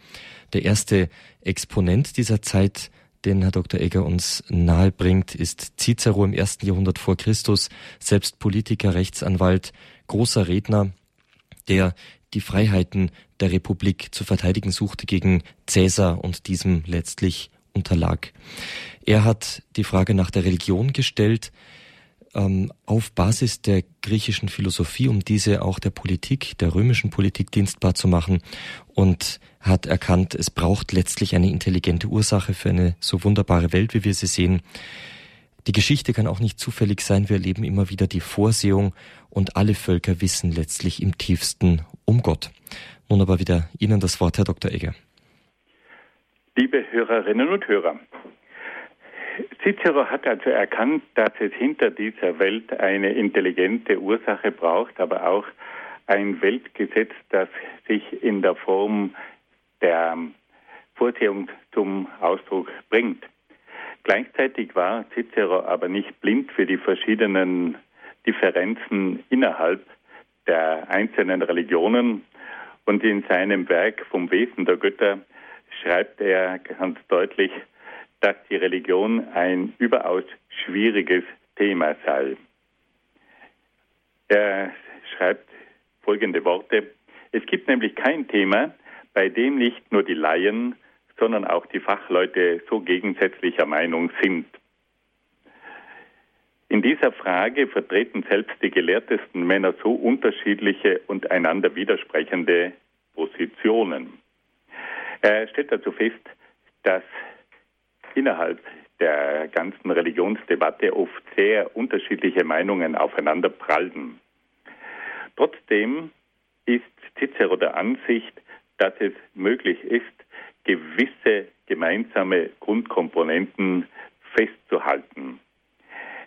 Der erste Exponent dieser Zeit, den Herr Dr. Egger uns nahebringt, ist Cicero im ersten Jahrhundert vor Christus, selbst Politiker, Rechtsanwalt, großer Redner, der die Freiheiten der Republik zu verteidigen suchte gegen Cäsar und diesem letztlich unterlag. Er hat die Frage nach der Religion gestellt, ähm, auf Basis der griechischen Philosophie, um diese auch der Politik, der römischen Politik dienstbar zu machen und hat erkannt, es braucht letztlich eine intelligente Ursache für eine so wunderbare Welt, wie wir sie sehen. Die Geschichte kann auch nicht zufällig sein. Wir erleben immer wieder die Vorsehung und alle Völker wissen letztlich im tiefsten um Gott. Nun aber wieder Ihnen das Wort, Herr Dr. Egger. Liebe Hörerinnen und Hörer, Cicero hat also erkannt, dass es hinter dieser Welt eine intelligente Ursache braucht, aber auch ein Weltgesetz, das sich in der Form der Vorsehung zum Ausdruck bringt. Gleichzeitig war Cicero aber nicht blind für die verschiedenen Differenzen innerhalb der einzelnen Religionen und in seinem Werk vom Wesen der Götter schreibt er ganz deutlich, dass die Religion ein überaus schwieriges Thema sei. Er schreibt folgende Worte. Es gibt nämlich kein Thema, bei dem nicht nur die Laien, sondern auch die Fachleute so gegensätzlicher Meinung sind. In dieser Frage vertreten selbst die gelehrtesten Männer so unterschiedliche und einander widersprechende Positionen. Er stellt dazu fest, dass innerhalb der ganzen Religionsdebatte oft sehr unterschiedliche Meinungen aufeinander prallten. Trotzdem ist Cicero der Ansicht, dass es möglich ist, gewisse gemeinsame Grundkomponenten festzuhalten.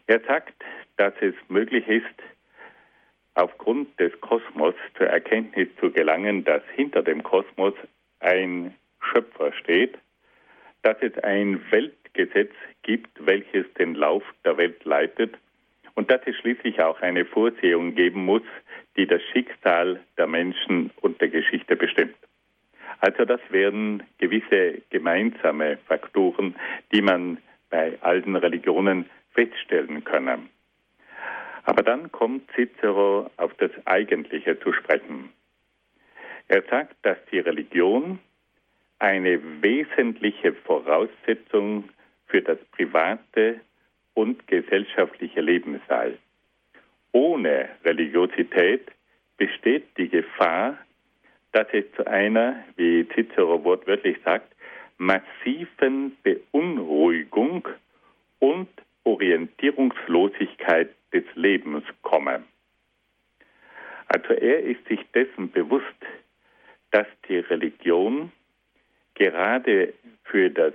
Er sagt, dass es möglich ist, aufgrund des Kosmos zur Erkenntnis zu gelangen, dass hinter dem Kosmos ein Schöpfer steht dass es ein Weltgesetz gibt, welches den Lauf der Welt leitet und dass es schließlich auch eine Vorsehung geben muss, die das Schicksal der Menschen und der Geschichte bestimmt. Also das wären gewisse gemeinsame Faktoren, die man bei allen Religionen feststellen könne. Aber dann kommt Cicero auf das Eigentliche zu sprechen. Er sagt, dass die Religion eine wesentliche Voraussetzung für das private und gesellschaftliche Leben sei. Ohne Religiosität besteht die Gefahr, dass es zu einer, wie Cicero wortwörtlich sagt, massiven Beunruhigung und Orientierungslosigkeit des Lebens komme. Also er ist sich dessen bewusst, dass die Religion gerade für das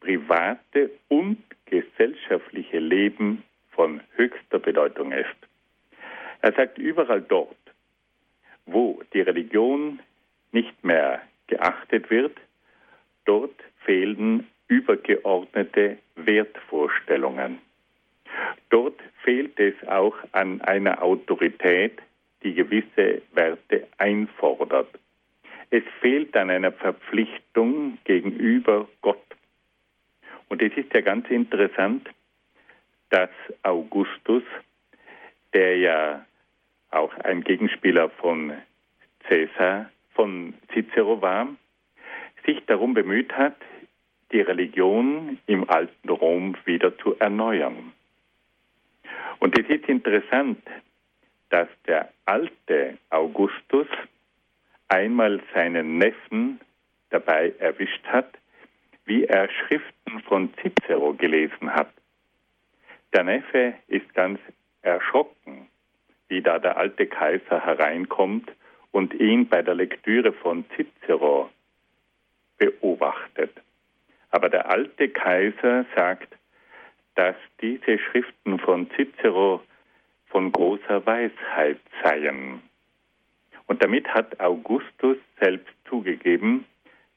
private und gesellschaftliche Leben von höchster Bedeutung ist. Er sagt, überall dort, wo die Religion nicht mehr geachtet wird, dort fehlen übergeordnete Wertvorstellungen. Dort fehlt es auch an einer Autorität, die gewisse Werte einfordert. Es fehlt an einer Verpflichtung gegenüber Gott. Und es ist ja ganz interessant, dass Augustus, der ja auch ein Gegenspieler von Caesar, von Cicero war, sich darum bemüht hat, die Religion im alten Rom wieder zu erneuern. Und es ist interessant, dass der alte Augustus einmal seinen Neffen dabei erwischt hat, wie er Schriften von Cicero gelesen hat. Der Neffe ist ganz erschrocken, wie da der alte Kaiser hereinkommt und ihn bei der Lektüre von Cicero beobachtet. Aber der alte Kaiser sagt, dass diese Schriften von Cicero von großer Weisheit seien. Und damit hat Augustus selbst zugegeben,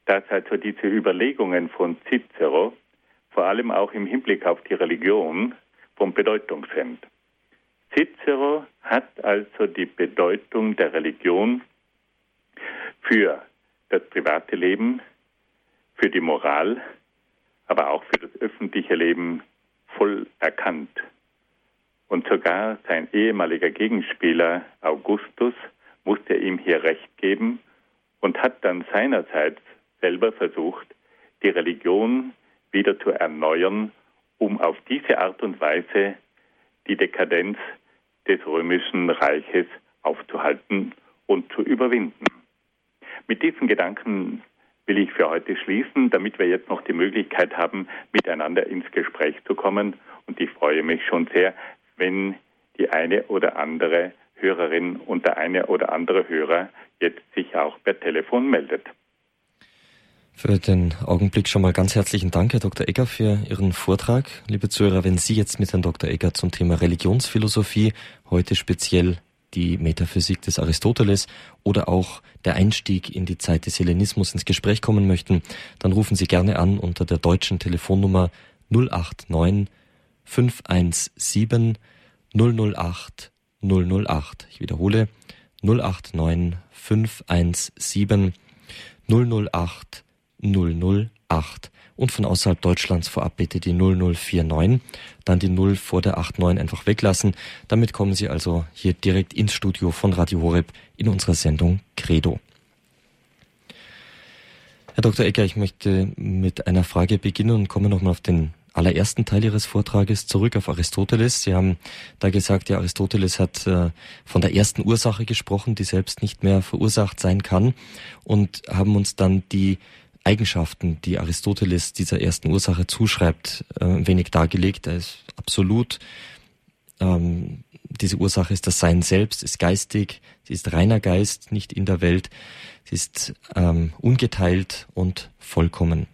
dass also diese Überlegungen von Cicero vor allem auch im Hinblick auf die Religion von Bedeutung sind. Cicero hat also die Bedeutung der Religion für das private Leben, für die Moral, aber auch für das öffentliche Leben voll erkannt. Und sogar sein ehemaliger Gegenspieler Augustus musste ihm hier Recht geben und hat dann seinerseits selber versucht, die Religion wieder zu erneuern, um auf diese Art und Weise die Dekadenz des römischen Reiches aufzuhalten und zu überwinden. Mit diesen Gedanken will ich für heute schließen, damit wir jetzt noch die Möglichkeit haben, miteinander ins Gespräch zu kommen. Und ich freue mich schon sehr, wenn die eine oder andere Hörerin und der eine oder andere Hörer jetzt sich auch per Telefon meldet. Für den Augenblick schon mal ganz herzlichen Dank, Herr Dr. Egger, für Ihren Vortrag. Liebe Zuhörer, wenn Sie jetzt mit Herrn Dr. Egger zum Thema Religionsphilosophie, heute speziell die Metaphysik des Aristoteles oder auch der Einstieg in die Zeit des Hellenismus ins Gespräch kommen möchten, dann rufen Sie gerne an unter der deutschen Telefonnummer 089 517 008 008. Ich wiederhole 089 517 008 008 und von außerhalb Deutschlands vorab bitte die 0049, dann die 0 vor der 89 einfach weglassen. Damit kommen Sie also hier direkt ins Studio von Radio Horeb in unserer Sendung Credo. Herr Dr. Ecker, ich möchte mit einer Frage beginnen und komme nochmal auf den allerersten Teil Ihres Vortrages zurück auf Aristoteles. Sie haben da gesagt, ja, Aristoteles hat äh, von der ersten Ursache gesprochen, die selbst nicht mehr verursacht sein kann und haben uns dann die Eigenschaften, die Aristoteles dieser ersten Ursache zuschreibt, äh, ein wenig dargelegt. Er ist absolut. Ähm, diese Ursache ist das Sein selbst, ist geistig, sie ist reiner Geist, nicht in der Welt, sie ist ähm, ungeteilt und vollkommen.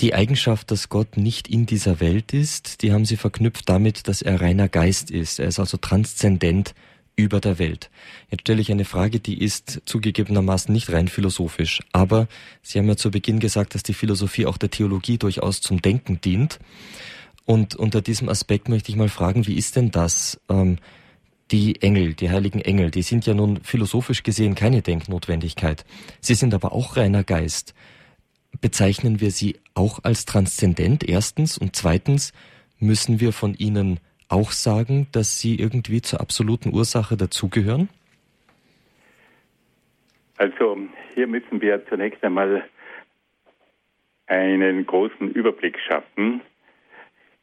Die Eigenschaft, dass Gott nicht in dieser Welt ist, die haben sie verknüpft damit, dass er reiner Geist ist. Er ist also transzendent über der Welt. Jetzt stelle ich eine Frage, die ist zugegebenermaßen nicht rein philosophisch, aber Sie haben ja zu Beginn gesagt, dass die Philosophie auch der Theologie durchaus zum Denken dient. Und unter diesem Aspekt möchte ich mal fragen, wie ist denn das? Ähm, die Engel, die heiligen Engel, die sind ja nun philosophisch gesehen keine Denknotwendigkeit. Sie sind aber auch reiner Geist. Bezeichnen wir sie auch als transzendent, erstens, und zweitens müssen wir von ihnen auch sagen, dass sie irgendwie zur absoluten Ursache dazugehören? Also hier müssen wir zunächst einmal einen großen Überblick schaffen.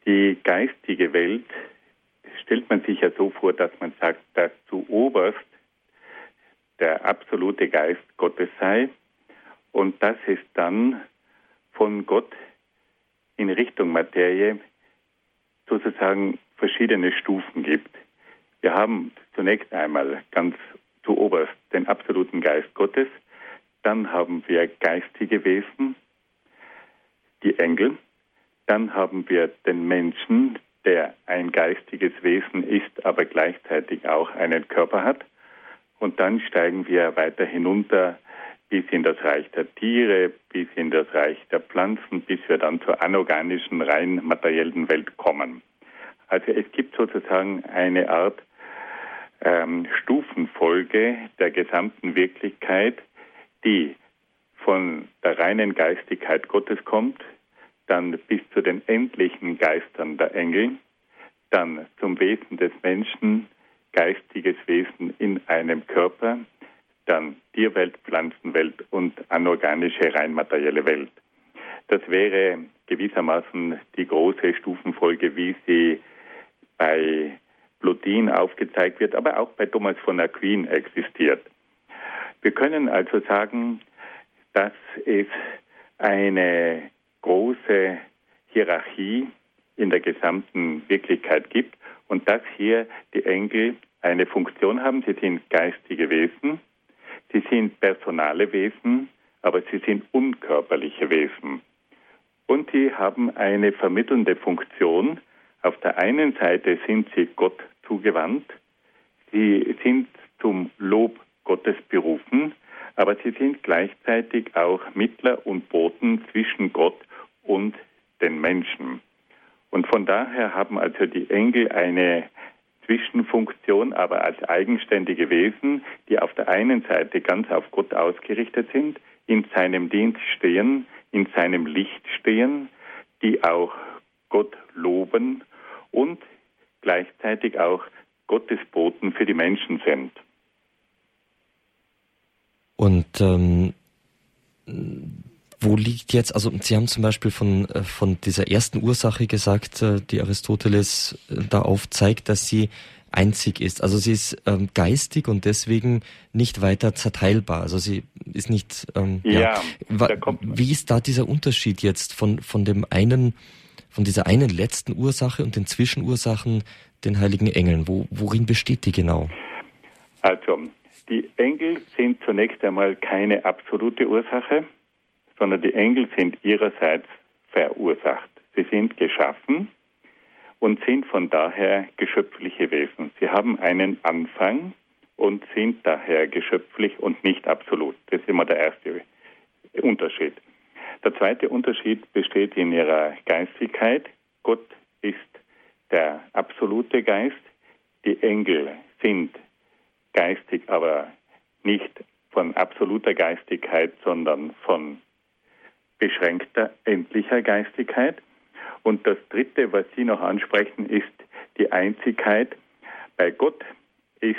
Die geistige Welt stellt man sich ja so vor, dass man sagt, dass zu oberst der absolute Geist Gottes sei und dass es dann von Gott in Richtung Materie sozusagen verschiedene Stufen gibt. Wir haben zunächst einmal ganz zu oberst den absoluten Geist Gottes, dann haben wir geistige Wesen, die Engel, dann haben wir den Menschen, der ein geistiges Wesen ist, aber gleichzeitig auch einen Körper hat. Und dann steigen wir weiter hinunter bis in das Reich der Tiere, bis in das Reich der Pflanzen, bis wir dann zur anorganischen, rein materiellen Welt kommen. Also es gibt sozusagen eine Art ähm, Stufenfolge der gesamten Wirklichkeit, die von der reinen Geistigkeit Gottes kommt, dann bis zu den endlichen Geistern der Engel, dann zum Wesen des Menschen, geistiges Wesen in einem Körper, dann Tierwelt, Pflanzenwelt und anorganische, rein materielle Welt. Das wäre gewissermaßen die große Stufenfolge, wie sie bei Plotin aufgezeigt wird, aber auch bei Thomas von Aquin existiert. Wir können also sagen, dass es eine große Hierarchie in der gesamten Wirklichkeit gibt und dass hier die Engel eine Funktion haben. Sie sind geistige Wesen, sie sind personale Wesen, aber sie sind unkörperliche Wesen. Und sie haben eine vermittelnde Funktion, auf der einen Seite sind sie Gott zugewandt, sie sind zum Lob Gottes berufen, aber sie sind gleichzeitig auch Mittler und Boten zwischen Gott und den Menschen. Und von daher haben also die Engel eine Zwischenfunktion, aber als eigenständige Wesen, die auf der einen Seite ganz auf Gott ausgerichtet sind, in seinem Dienst stehen, in seinem Licht stehen, die auch Gott loben und gleichzeitig auch Gottesboten für die Menschen sind. Und ähm, wo liegt jetzt, also Sie haben zum Beispiel von, äh, von dieser ersten Ursache gesagt, äh, die Aristoteles äh, da aufzeigt, dass sie einzig ist. Also sie ist ähm, geistig und deswegen nicht weiter zerteilbar. Also sie ist nicht. Ähm, ja. ja wie ist da dieser Unterschied jetzt von von dem einen, von dieser einen letzten Ursache und den Zwischenursachen, den heiligen Engeln? Wo, worin besteht die genau? Also die Engel sind zunächst einmal keine absolute Ursache, sondern die Engel sind ihrerseits verursacht. Sie sind geschaffen und sind von daher geschöpfliche Wesen. Sie haben einen Anfang und sind daher geschöpflich und nicht absolut. Das ist immer der erste Unterschied. Der zweite Unterschied besteht in ihrer Geistigkeit. Gott ist der absolute Geist. Die Engel sind geistig, aber nicht von absoluter Geistigkeit, sondern von beschränkter, endlicher Geistigkeit. Und das Dritte, was Sie noch ansprechen, ist die Einzigkeit. Bei Gott ist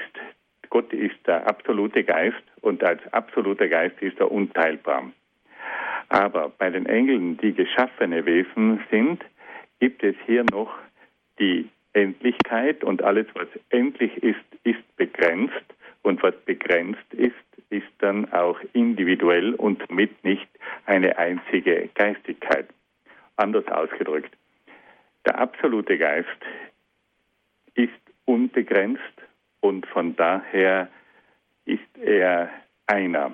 Gott ist der absolute Geist und als absoluter Geist ist er unteilbar. Aber bei den Engeln, die geschaffene Wesen sind, gibt es hier noch die Endlichkeit und alles, was endlich ist, ist begrenzt und was begrenzt ist, ist dann auch individuell und damit nicht eine einzige Geistigkeit. Anders ausgedrückt, der absolute Geist ist unbegrenzt und von daher ist er einer.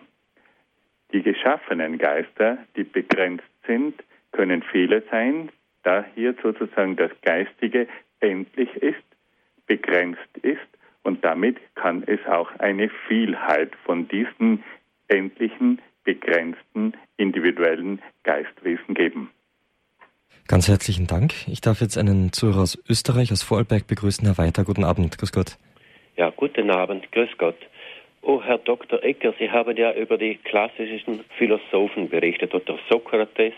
Die geschaffenen Geister, die begrenzt sind, können viele sein, da hier sozusagen das Geistige endlich ist, begrenzt ist und damit kann es auch eine Vielheit von diesen endlichen, begrenzten, individuellen Geistwesen geben. Ganz herzlichen Dank. Ich darf jetzt einen Zuhörer aus Österreich, aus Vorarlberg begrüßen. Herr Weiter, guten Abend. Grüß Gott. Ja, guten Abend. Grüß Gott. Oh, Herr Dr. Ecker, Sie haben ja über die klassischen Philosophen berichtet. Oder Sokrates,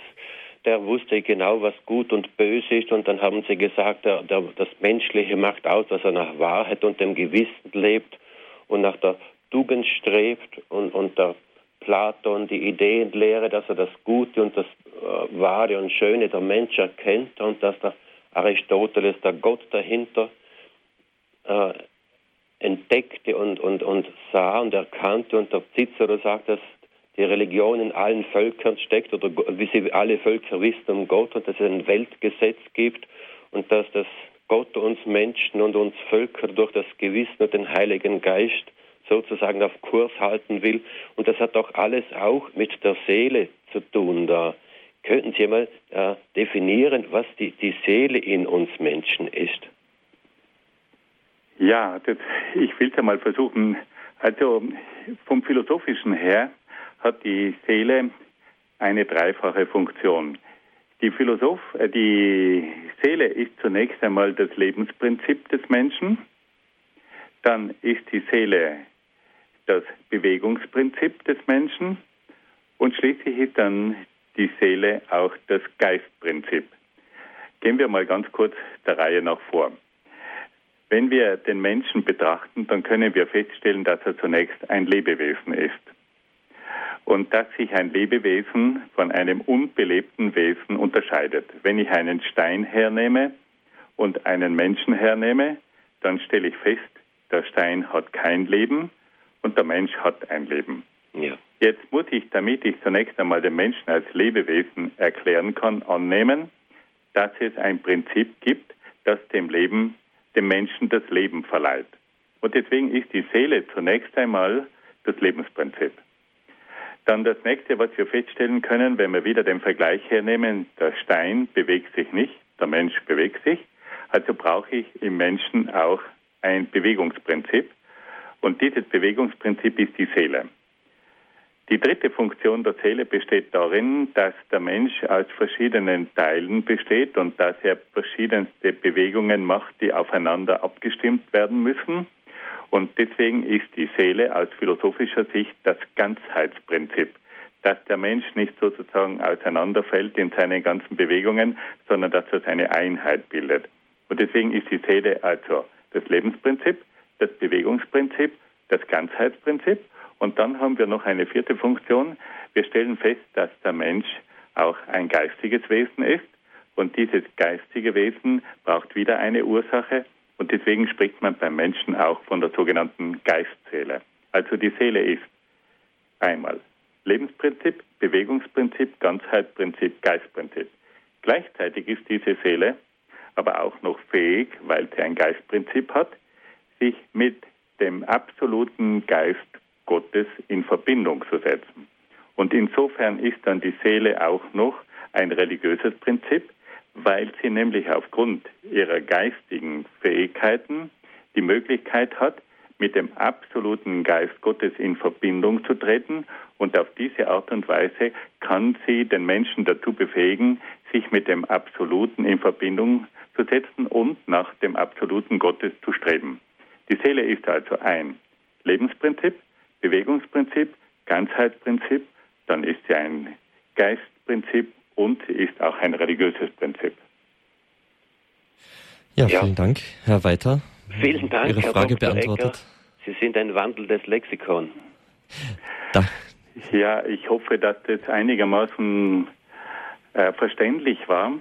der wusste genau, was gut und böse ist. Und dann haben Sie gesagt, der, der, das Menschliche macht aus, dass er nach Wahrheit und dem Gewissen lebt und nach der Tugend strebt. Und, und der Platon die Ideenlehre, dass er das Gute und das äh, Wahre und Schöne der Mensch erkennt und dass der Aristoteles der Gott dahinter äh, entdeckte und, und, und sah und erkannte und der Cicero sagt, dass die Religion in allen Völkern steckt oder wie sie alle Völker wissen um Gott und dass es ein Weltgesetz gibt und dass das Gott uns Menschen und uns Völker durch das Gewissen und den Heiligen Geist sozusagen auf Kurs halten will. Und das hat doch alles auch mit der Seele zu tun. Da könnten Sie mal äh, definieren, was die, die Seele in uns Menschen ist. Ja, das, ich will es einmal versuchen. Also vom philosophischen her hat die Seele eine dreifache Funktion. Die, Philosoph, äh, die Seele ist zunächst einmal das Lebensprinzip des Menschen. Dann ist die Seele das Bewegungsprinzip des Menschen und schließlich ist dann die Seele auch das Geistprinzip. Gehen wir mal ganz kurz der Reihe nach vor. Wenn wir den Menschen betrachten, dann können wir feststellen, dass er zunächst ein Lebewesen ist. Und dass sich ein Lebewesen von einem unbelebten Wesen unterscheidet. Wenn ich einen Stein hernehme und einen Menschen hernehme, dann stelle ich fest, der Stein hat kein Leben, und der Mensch hat ein Leben. Ja. Jetzt muss ich, damit ich zunächst einmal den Menschen als Lebewesen erklären kann, annehmen, dass es ein Prinzip gibt, das dem Leben, dem Menschen das Leben verleiht. Und deswegen ist die Seele zunächst einmal das Lebensprinzip. Dann das nächste, was wir feststellen können, wenn wir wieder den Vergleich hernehmen, der Stein bewegt sich nicht, der Mensch bewegt sich. Also brauche ich im Menschen auch ein Bewegungsprinzip. Und dieses Bewegungsprinzip ist die Seele. Die dritte Funktion der Seele besteht darin, dass der Mensch aus verschiedenen Teilen besteht und dass er verschiedenste Bewegungen macht, die aufeinander abgestimmt werden müssen. Und deswegen ist die Seele aus philosophischer Sicht das Ganzheitsprinzip, dass der Mensch nicht sozusagen auseinanderfällt in seinen ganzen Bewegungen, sondern dass er seine Einheit bildet. Und deswegen ist die Seele also das Lebensprinzip, das Bewegungsprinzip, das Ganzheitsprinzip Und dann haben wir noch eine vierte Funktion. Wir stellen fest, dass der Mensch auch ein geistiges Wesen ist. Und dieses geistige Wesen braucht wieder eine Ursache. Und deswegen spricht man beim Menschen auch von der sogenannten Geistseele. Also die Seele ist einmal Lebensprinzip, Bewegungsprinzip, Ganzheitsprinzip, Geistprinzip. Gleichzeitig ist diese Seele aber auch noch fähig, weil sie ein Geistprinzip hat, sich mit dem absoluten Geist Gottes in Verbindung zu setzen. Und insofern ist dann die Seele auch noch ein religiöses Prinzip, weil sie nämlich aufgrund ihrer geistigen Fähigkeiten die Möglichkeit hat, mit dem absoluten Geist Gottes in Verbindung zu treten und auf diese Art und Weise kann sie den Menschen dazu befähigen, sich mit dem Absoluten in Verbindung zu setzen und nach dem Absoluten Gottes zu streben. Die Seele ist also ein Lebensprinzip, Bewegungsprinzip, Ganzheitsprinzip, dann ist sie ein Geistprinzip und sie ist auch ein religiöses Prinzip. Ja, vielen ja. Dank, Herr Weiter. Vielen Dank, Ihre Herr Frage Dr. beantwortet. Ecker. Sie sind ein wandelndes Lexikon. Da. Ja, ich hoffe, dass das einigermaßen äh, verständlich war.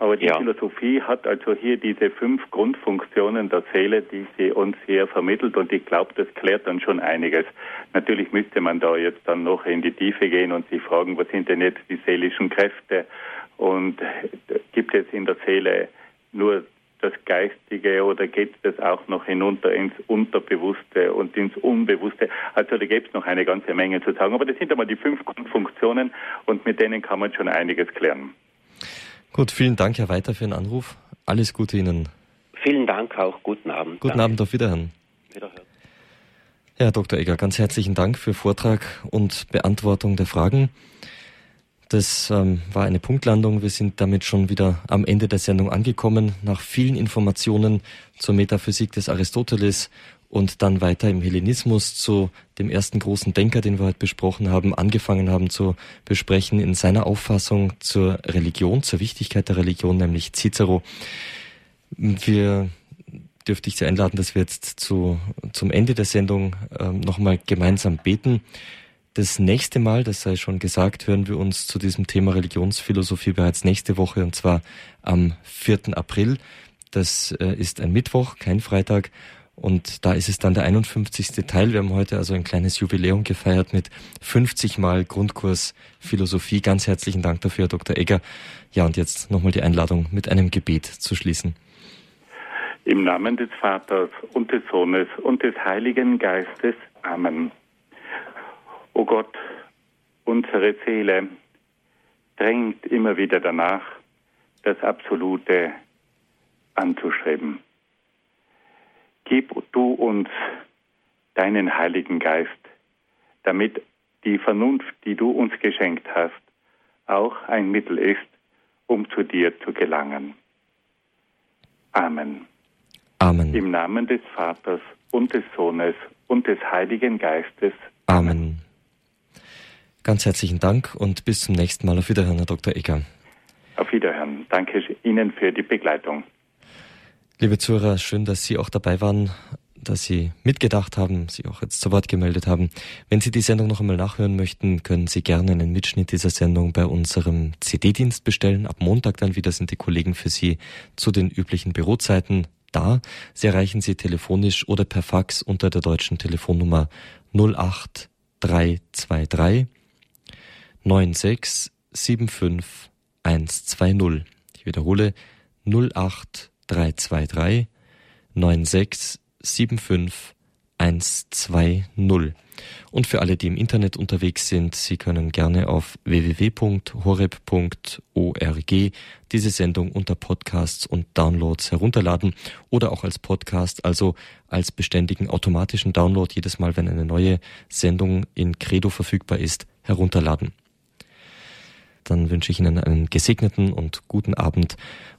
Aber die ja. Philosophie hat also hier diese fünf Grundfunktionen der Seele, die sie uns hier vermittelt und ich glaube, das klärt dann schon einiges. Natürlich müsste man da jetzt dann noch in die Tiefe gehen und sich fragen, was sind denn jetzt die seelischen Kräfte und gibt es in der Seele nur das Geistige oder geht das auch noch hinunter ins Unterbewusste und ins Unbewusste? Also da gibt es noch eine ganze Menge zu sagen. Aber das sind einmal die fünf Grundfunktionen und mit denen kann man schon einiges klären. Gut, vielen Dank, Herr Weiter, für den Anruf. Alles Gute Ihnen. Vielen Dank auch. Guten Abend. Guten Danke. Abend, auf Wiederhören. Wiederhören. Ja, Herr Dr. Egger, ganz herzlichen Dank für Vortrag und Beantwortung der Fragen. Das ähm, war eine Punktlandung. Wir sind damit schon wieder am Ende der Sendung angekommen. Nach vielen Informationen zur Metaphysik des Aristoteles und dann weiter im Hellenismus zu dem ersten großen Denker, den wir heute besprochen haben, angefangen haben zu besprechen in seiner Auffassung zur Religion, zur Wichtigkeit der Religion, nämlich Cicero. Wir dürfte ich Sie einladen, dass wir jetzt zu, zum Ende der Sendung äh, nochmal gemeinsam beten. Das nächste Mal, das sei schon gesagt, hören wir uns zu diesem Thema Religionsphilosophie bereits nächste Woche und zwar am 4. April. Das äh, ist ein Mittwoch, kein Freitag. Und da ist es dann der 51. Teil. Wir haben heute also ein kleines Jubiläum gefeiert mit 50 Mal Grundkurs Philosophie. Ganz herzlichen Dank dafür, Herr Dr. Egger. Ja, und jetzt nochmal die Einladung, mit einem Gebet zu schließen. Im Namen des Vaters und des Sohnes und des Heiligen Geistes. Amen. O Gott, unsere Seele drängt immer wieder danach, das Absolute anzustreben. Gib du uns deinen Heiligen Geist, damit die Vernunft, die du uns geschenkt hast, auch ein Mittel ist, um zu dir zu gelangen. Amen. Amen. Im Namen des Vaters und des Sohnes und des Heiligen Geistes. Amen. Ganz herzlichen Dank und bis zum nächsten Mal. Auf Wiederhören, Herr Dr. Egger. Auf Wiederhören. Danke Ihnen für die Begleitung. Liebe Zuhörer, schön, dass Sie auch dabei waren, dass Sie mitgedacht haben, Sie auch jetzt zu Wort gemeldet haben. Wenn Sie die Sendung noch einmal nachhören möchten, können Sie gerne einen Mitschnitt dieser Sendung bei unserem CD-Dienst bestellen. Ab Montag dann wieder sind die Kollegen für Sie zu den üblichen Bürozeiten da. Sie erreichen Sie telefonisch oder per Fax unter der deutschen Telefonnummer 08323 96 75 120. Ich wiederhole 08 323 96 75 120. Und für alle, die im Internet unterwegs sind, Sie können gerne auf www.horeb.org diese Sendung unter Podcasts und Downloads herunterladen oder auch als Podcast, also als beständigen automatischen Download jedes Mal, wenn eine neue Sendung in Credo verfügbar ist, herunterladen. Dann wünsche ich Ihnen einen gesegneten und guten Abend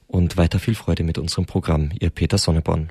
und weiter viel Freude mit unserem Programm. Ihr Peter Sonneborn.